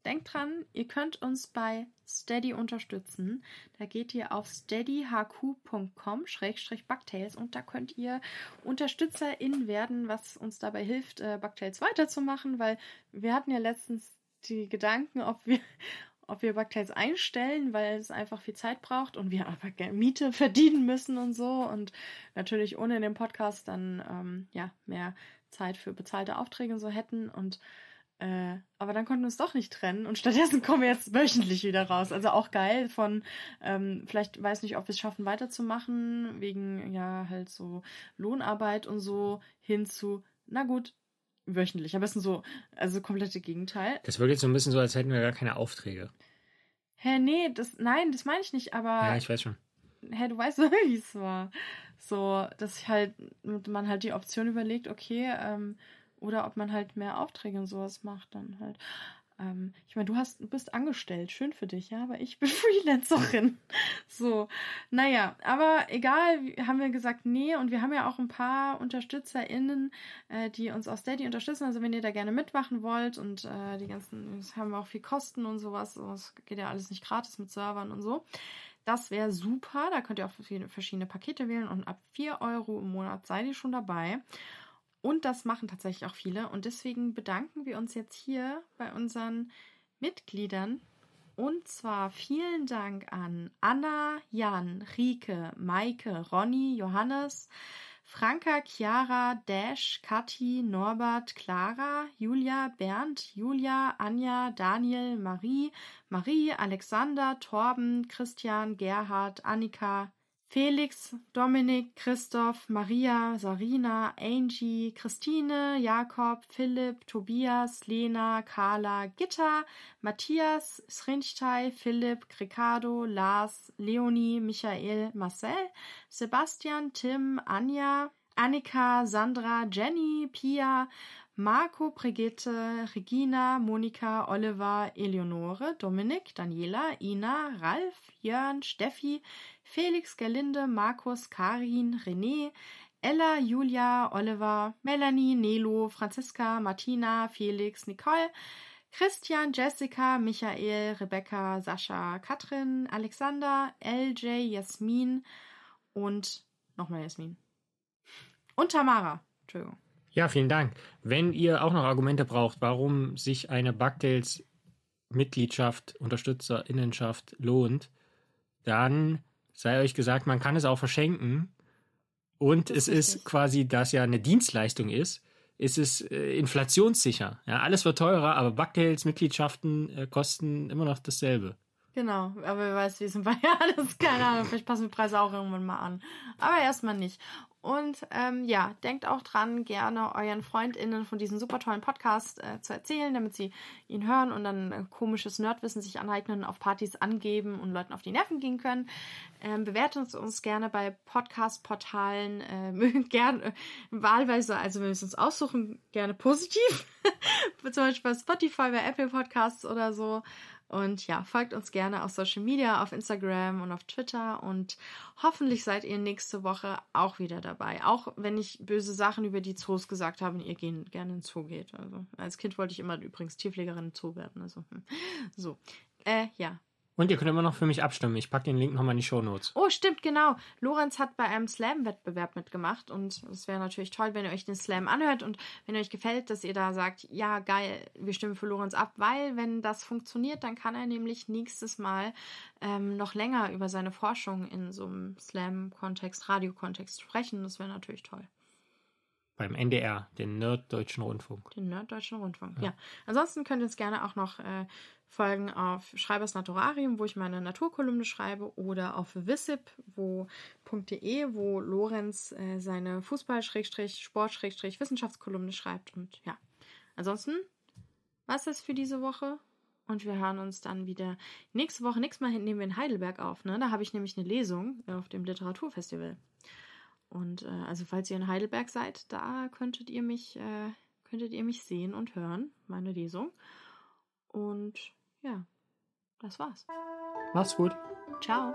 denkt dran, ihr könnt uns bei Steady unterstützen. Da geht ihr auf steadyhq.com-bugtails und da könnt ihr UnterstützerInnen werden, was uns dabei hilft, äh, Bugtails weiterzumachen, weil wir hatten ja letztens die Gedanken, ob wir ob wir Bugtails einstellen, weil es einfach viel Zeit braucht und wir (laughs) aber Miete verdienen müssen und so. Und natürlich ohne den Podcast dann ähm, ja mehr Zeit für bezahlte Aufträge und so hätten. Und äh, aber dann konnten wir uns doch nicht trennen. Und stattdessen kommen wir jetzt wöchentlich wieder raus. Also auch geil von, ähm, vielleicht weiß nicht, ob wir es schaffen weiterzumachen, wegen ja halt so Lohnarbeit und so hin zu, na gut, wöchentlich. Am besten so, also komplette Gegenteil. Das wirkt jetzt so ein bisschen so, als hätten wir gar keine Aufträge. Hä, nee, das, nein, das meine ich nicht, aber Ja, ich weiß schon. hä, du weißt, (laughs) wie es war. So, dass ich halt, man halt die Option überlegt, okay, ähm, oder ob man halt mehr Aufträge und sowas macht, dann halt. Ähm, ich meine, du hast, du bist angestellt, schön für dich, ja, aber ich (laughs) bin Freelancerin. So, naja, aber egal, haben wir gesagt, nee, und wir haben ja auch ein paar UnterstützerInnen, äh, die uns aus Steady unterstützen. Also wenn ihr da gerne mitmachen wollt und äh, die ganzen, das haben auch viel Kosten und sowas, das geht ja alles nicht gratis mit Servern und so. Das wäre super. Da könnt ihr auch verschiedene Pakete wählen und ab 4 Euro im Monat seid ihr schon dabei. Und das machen tatsächlich auch viele. Und deswegen bedanken wir uns jetzt hier bei unseren Mitgliedern. Und zwar vielen Dank an Anna, Jan, Rike, Maike, Ronny, Johannes, Franka, Chiara, Dash, Kathi, Norbert, Clara, Julia, Bernd, Julia, Anja, Daniel, Marie, Marie, Alexander, Torben, Christian, Gerhard, Annika, Felix, Dominik, Christoph, Maria, Sarina, Angie, Christine, Jakob, Philipp, Tobias, Lena, Carla, Gitta, Matthias, Srinchtei, Philipp, Ricardo, Lars, Leonie, Michael, Marcel, Sebastian, Tim, Anja, Annika, Sandra, Jenny, Pia, Marco, Brigitte, Regina, Monika, Oliver, Eleonore, Dominik, Daniela, Ina, Ralf, Jörn, Steffi, Felix, Gerlinde, Markus, Karin, René, Ella, Julia, Oliver, Melanie, Nelo, Franziska, Martina, Felix, Nicole, Christian, Jessica, Michael, Rebecca, Sascha, Katrin, Alexander, LJ, Jasmin und nochmal Jasmin. Und Tamara. Entschuldigung. Ja, vielen Dank. Wenn ihr auch noch Argumente braucht, warum sich eine Bugtails Mitgliedschaft, Unterstützerinnenschaft lohnt, dann sei euch gesagt, man kann es auch verschenken. Und es ist, ist quasi, da es ja eine Dienstleistung ist, ist es äh, inflationssicher. Ja, alles wird teurer, aber Bugtails Mitgliedschaften äh, kosten immer noch dasselbe. Genau, aber wer weiß, wie es in Bayern (laughs) ist, keine Ahnung, vielleicht passen die Preise auch irgendwann mal an. Aber erstmal nicht. Und ähm, ja, denkt auch dran, gerne euren FreundInnen von diesem super tollen Podcast äh, zu erzählen, damit sie ihn hören und dann äh, komisches Nerdwissen sich aneignen, auf Partys angeben und Leuten auf die Nerven gehen können. Ähm, bewertet uns, uns gerne bei Podcast-Portalen, äh, (laughs) gerne äh, wahlweise, also wenn wir es uns aussuchen, gerne positiv. (laughs) Zum Beispiel bei Spotify, bei Apple Podcasts oder so. Und ja, folgt uns gerne auf Social Media, auf Instagram und auf Twitter. Und hoffentlich seid ihr nächste Woche auch wieder dabei. Auch wenn ich böse Sachen über die Zoos gesagt habe und ihr gehen, gerne ins Zoo geht. Also als Kind wollte ich immer übrigens Tierpflegerin im Zoo werden. Also hm. so. Äh, ja. Und ihr könnt immer noch für mich abstimmen. Ich packe den Link nochmal in die Show Notes. Oh, stimmt, genau. Lorenz hat bei einem Slam-Wettbewerb mitgemacht und es wäre natürlich toll, wenn ihr euch den Slam anhört und wenn euch gefällt, dass ihr da sagt, ja, geil, wir stimmen für Lorenz ab, weil wenn das funktioniert, dann kann er nämlich nächstes Mal ähm, noch länger über seine Forschung in so einem Slam-Kontext, Radio-Kontext sprechen. Das wäre natürlich toll. Beim NDR, den Norddeutschen Rundfunk. Den Norddeutschen Rundfunk, ja. ja. Ansonsten könnt ihr uns gerne auch noch äh, folgen auf Schreibers Naturarium, wo ich meine Naturkolumne schreibe, oder auf wissip.de, wo Lorenz äh, seine Fußball-Sport-Wissenschaftskolumne schreibt. Und ja, ansonsten was ist für diese Woche. Und wir hören uns dann wieder nächste Woche. Nächstes Mal nehmen wir in Heidelberg auf. Ne? Da habe ich nämlich eine Lesung auf dem Literaturfestival. Und äh, also falls ihr in Heidelberg seid, da könntet ihr mich, äh, könntet ihr mich sehen und hören, meine Lesung. Und ja, das war's. Mach's gut. Ciao.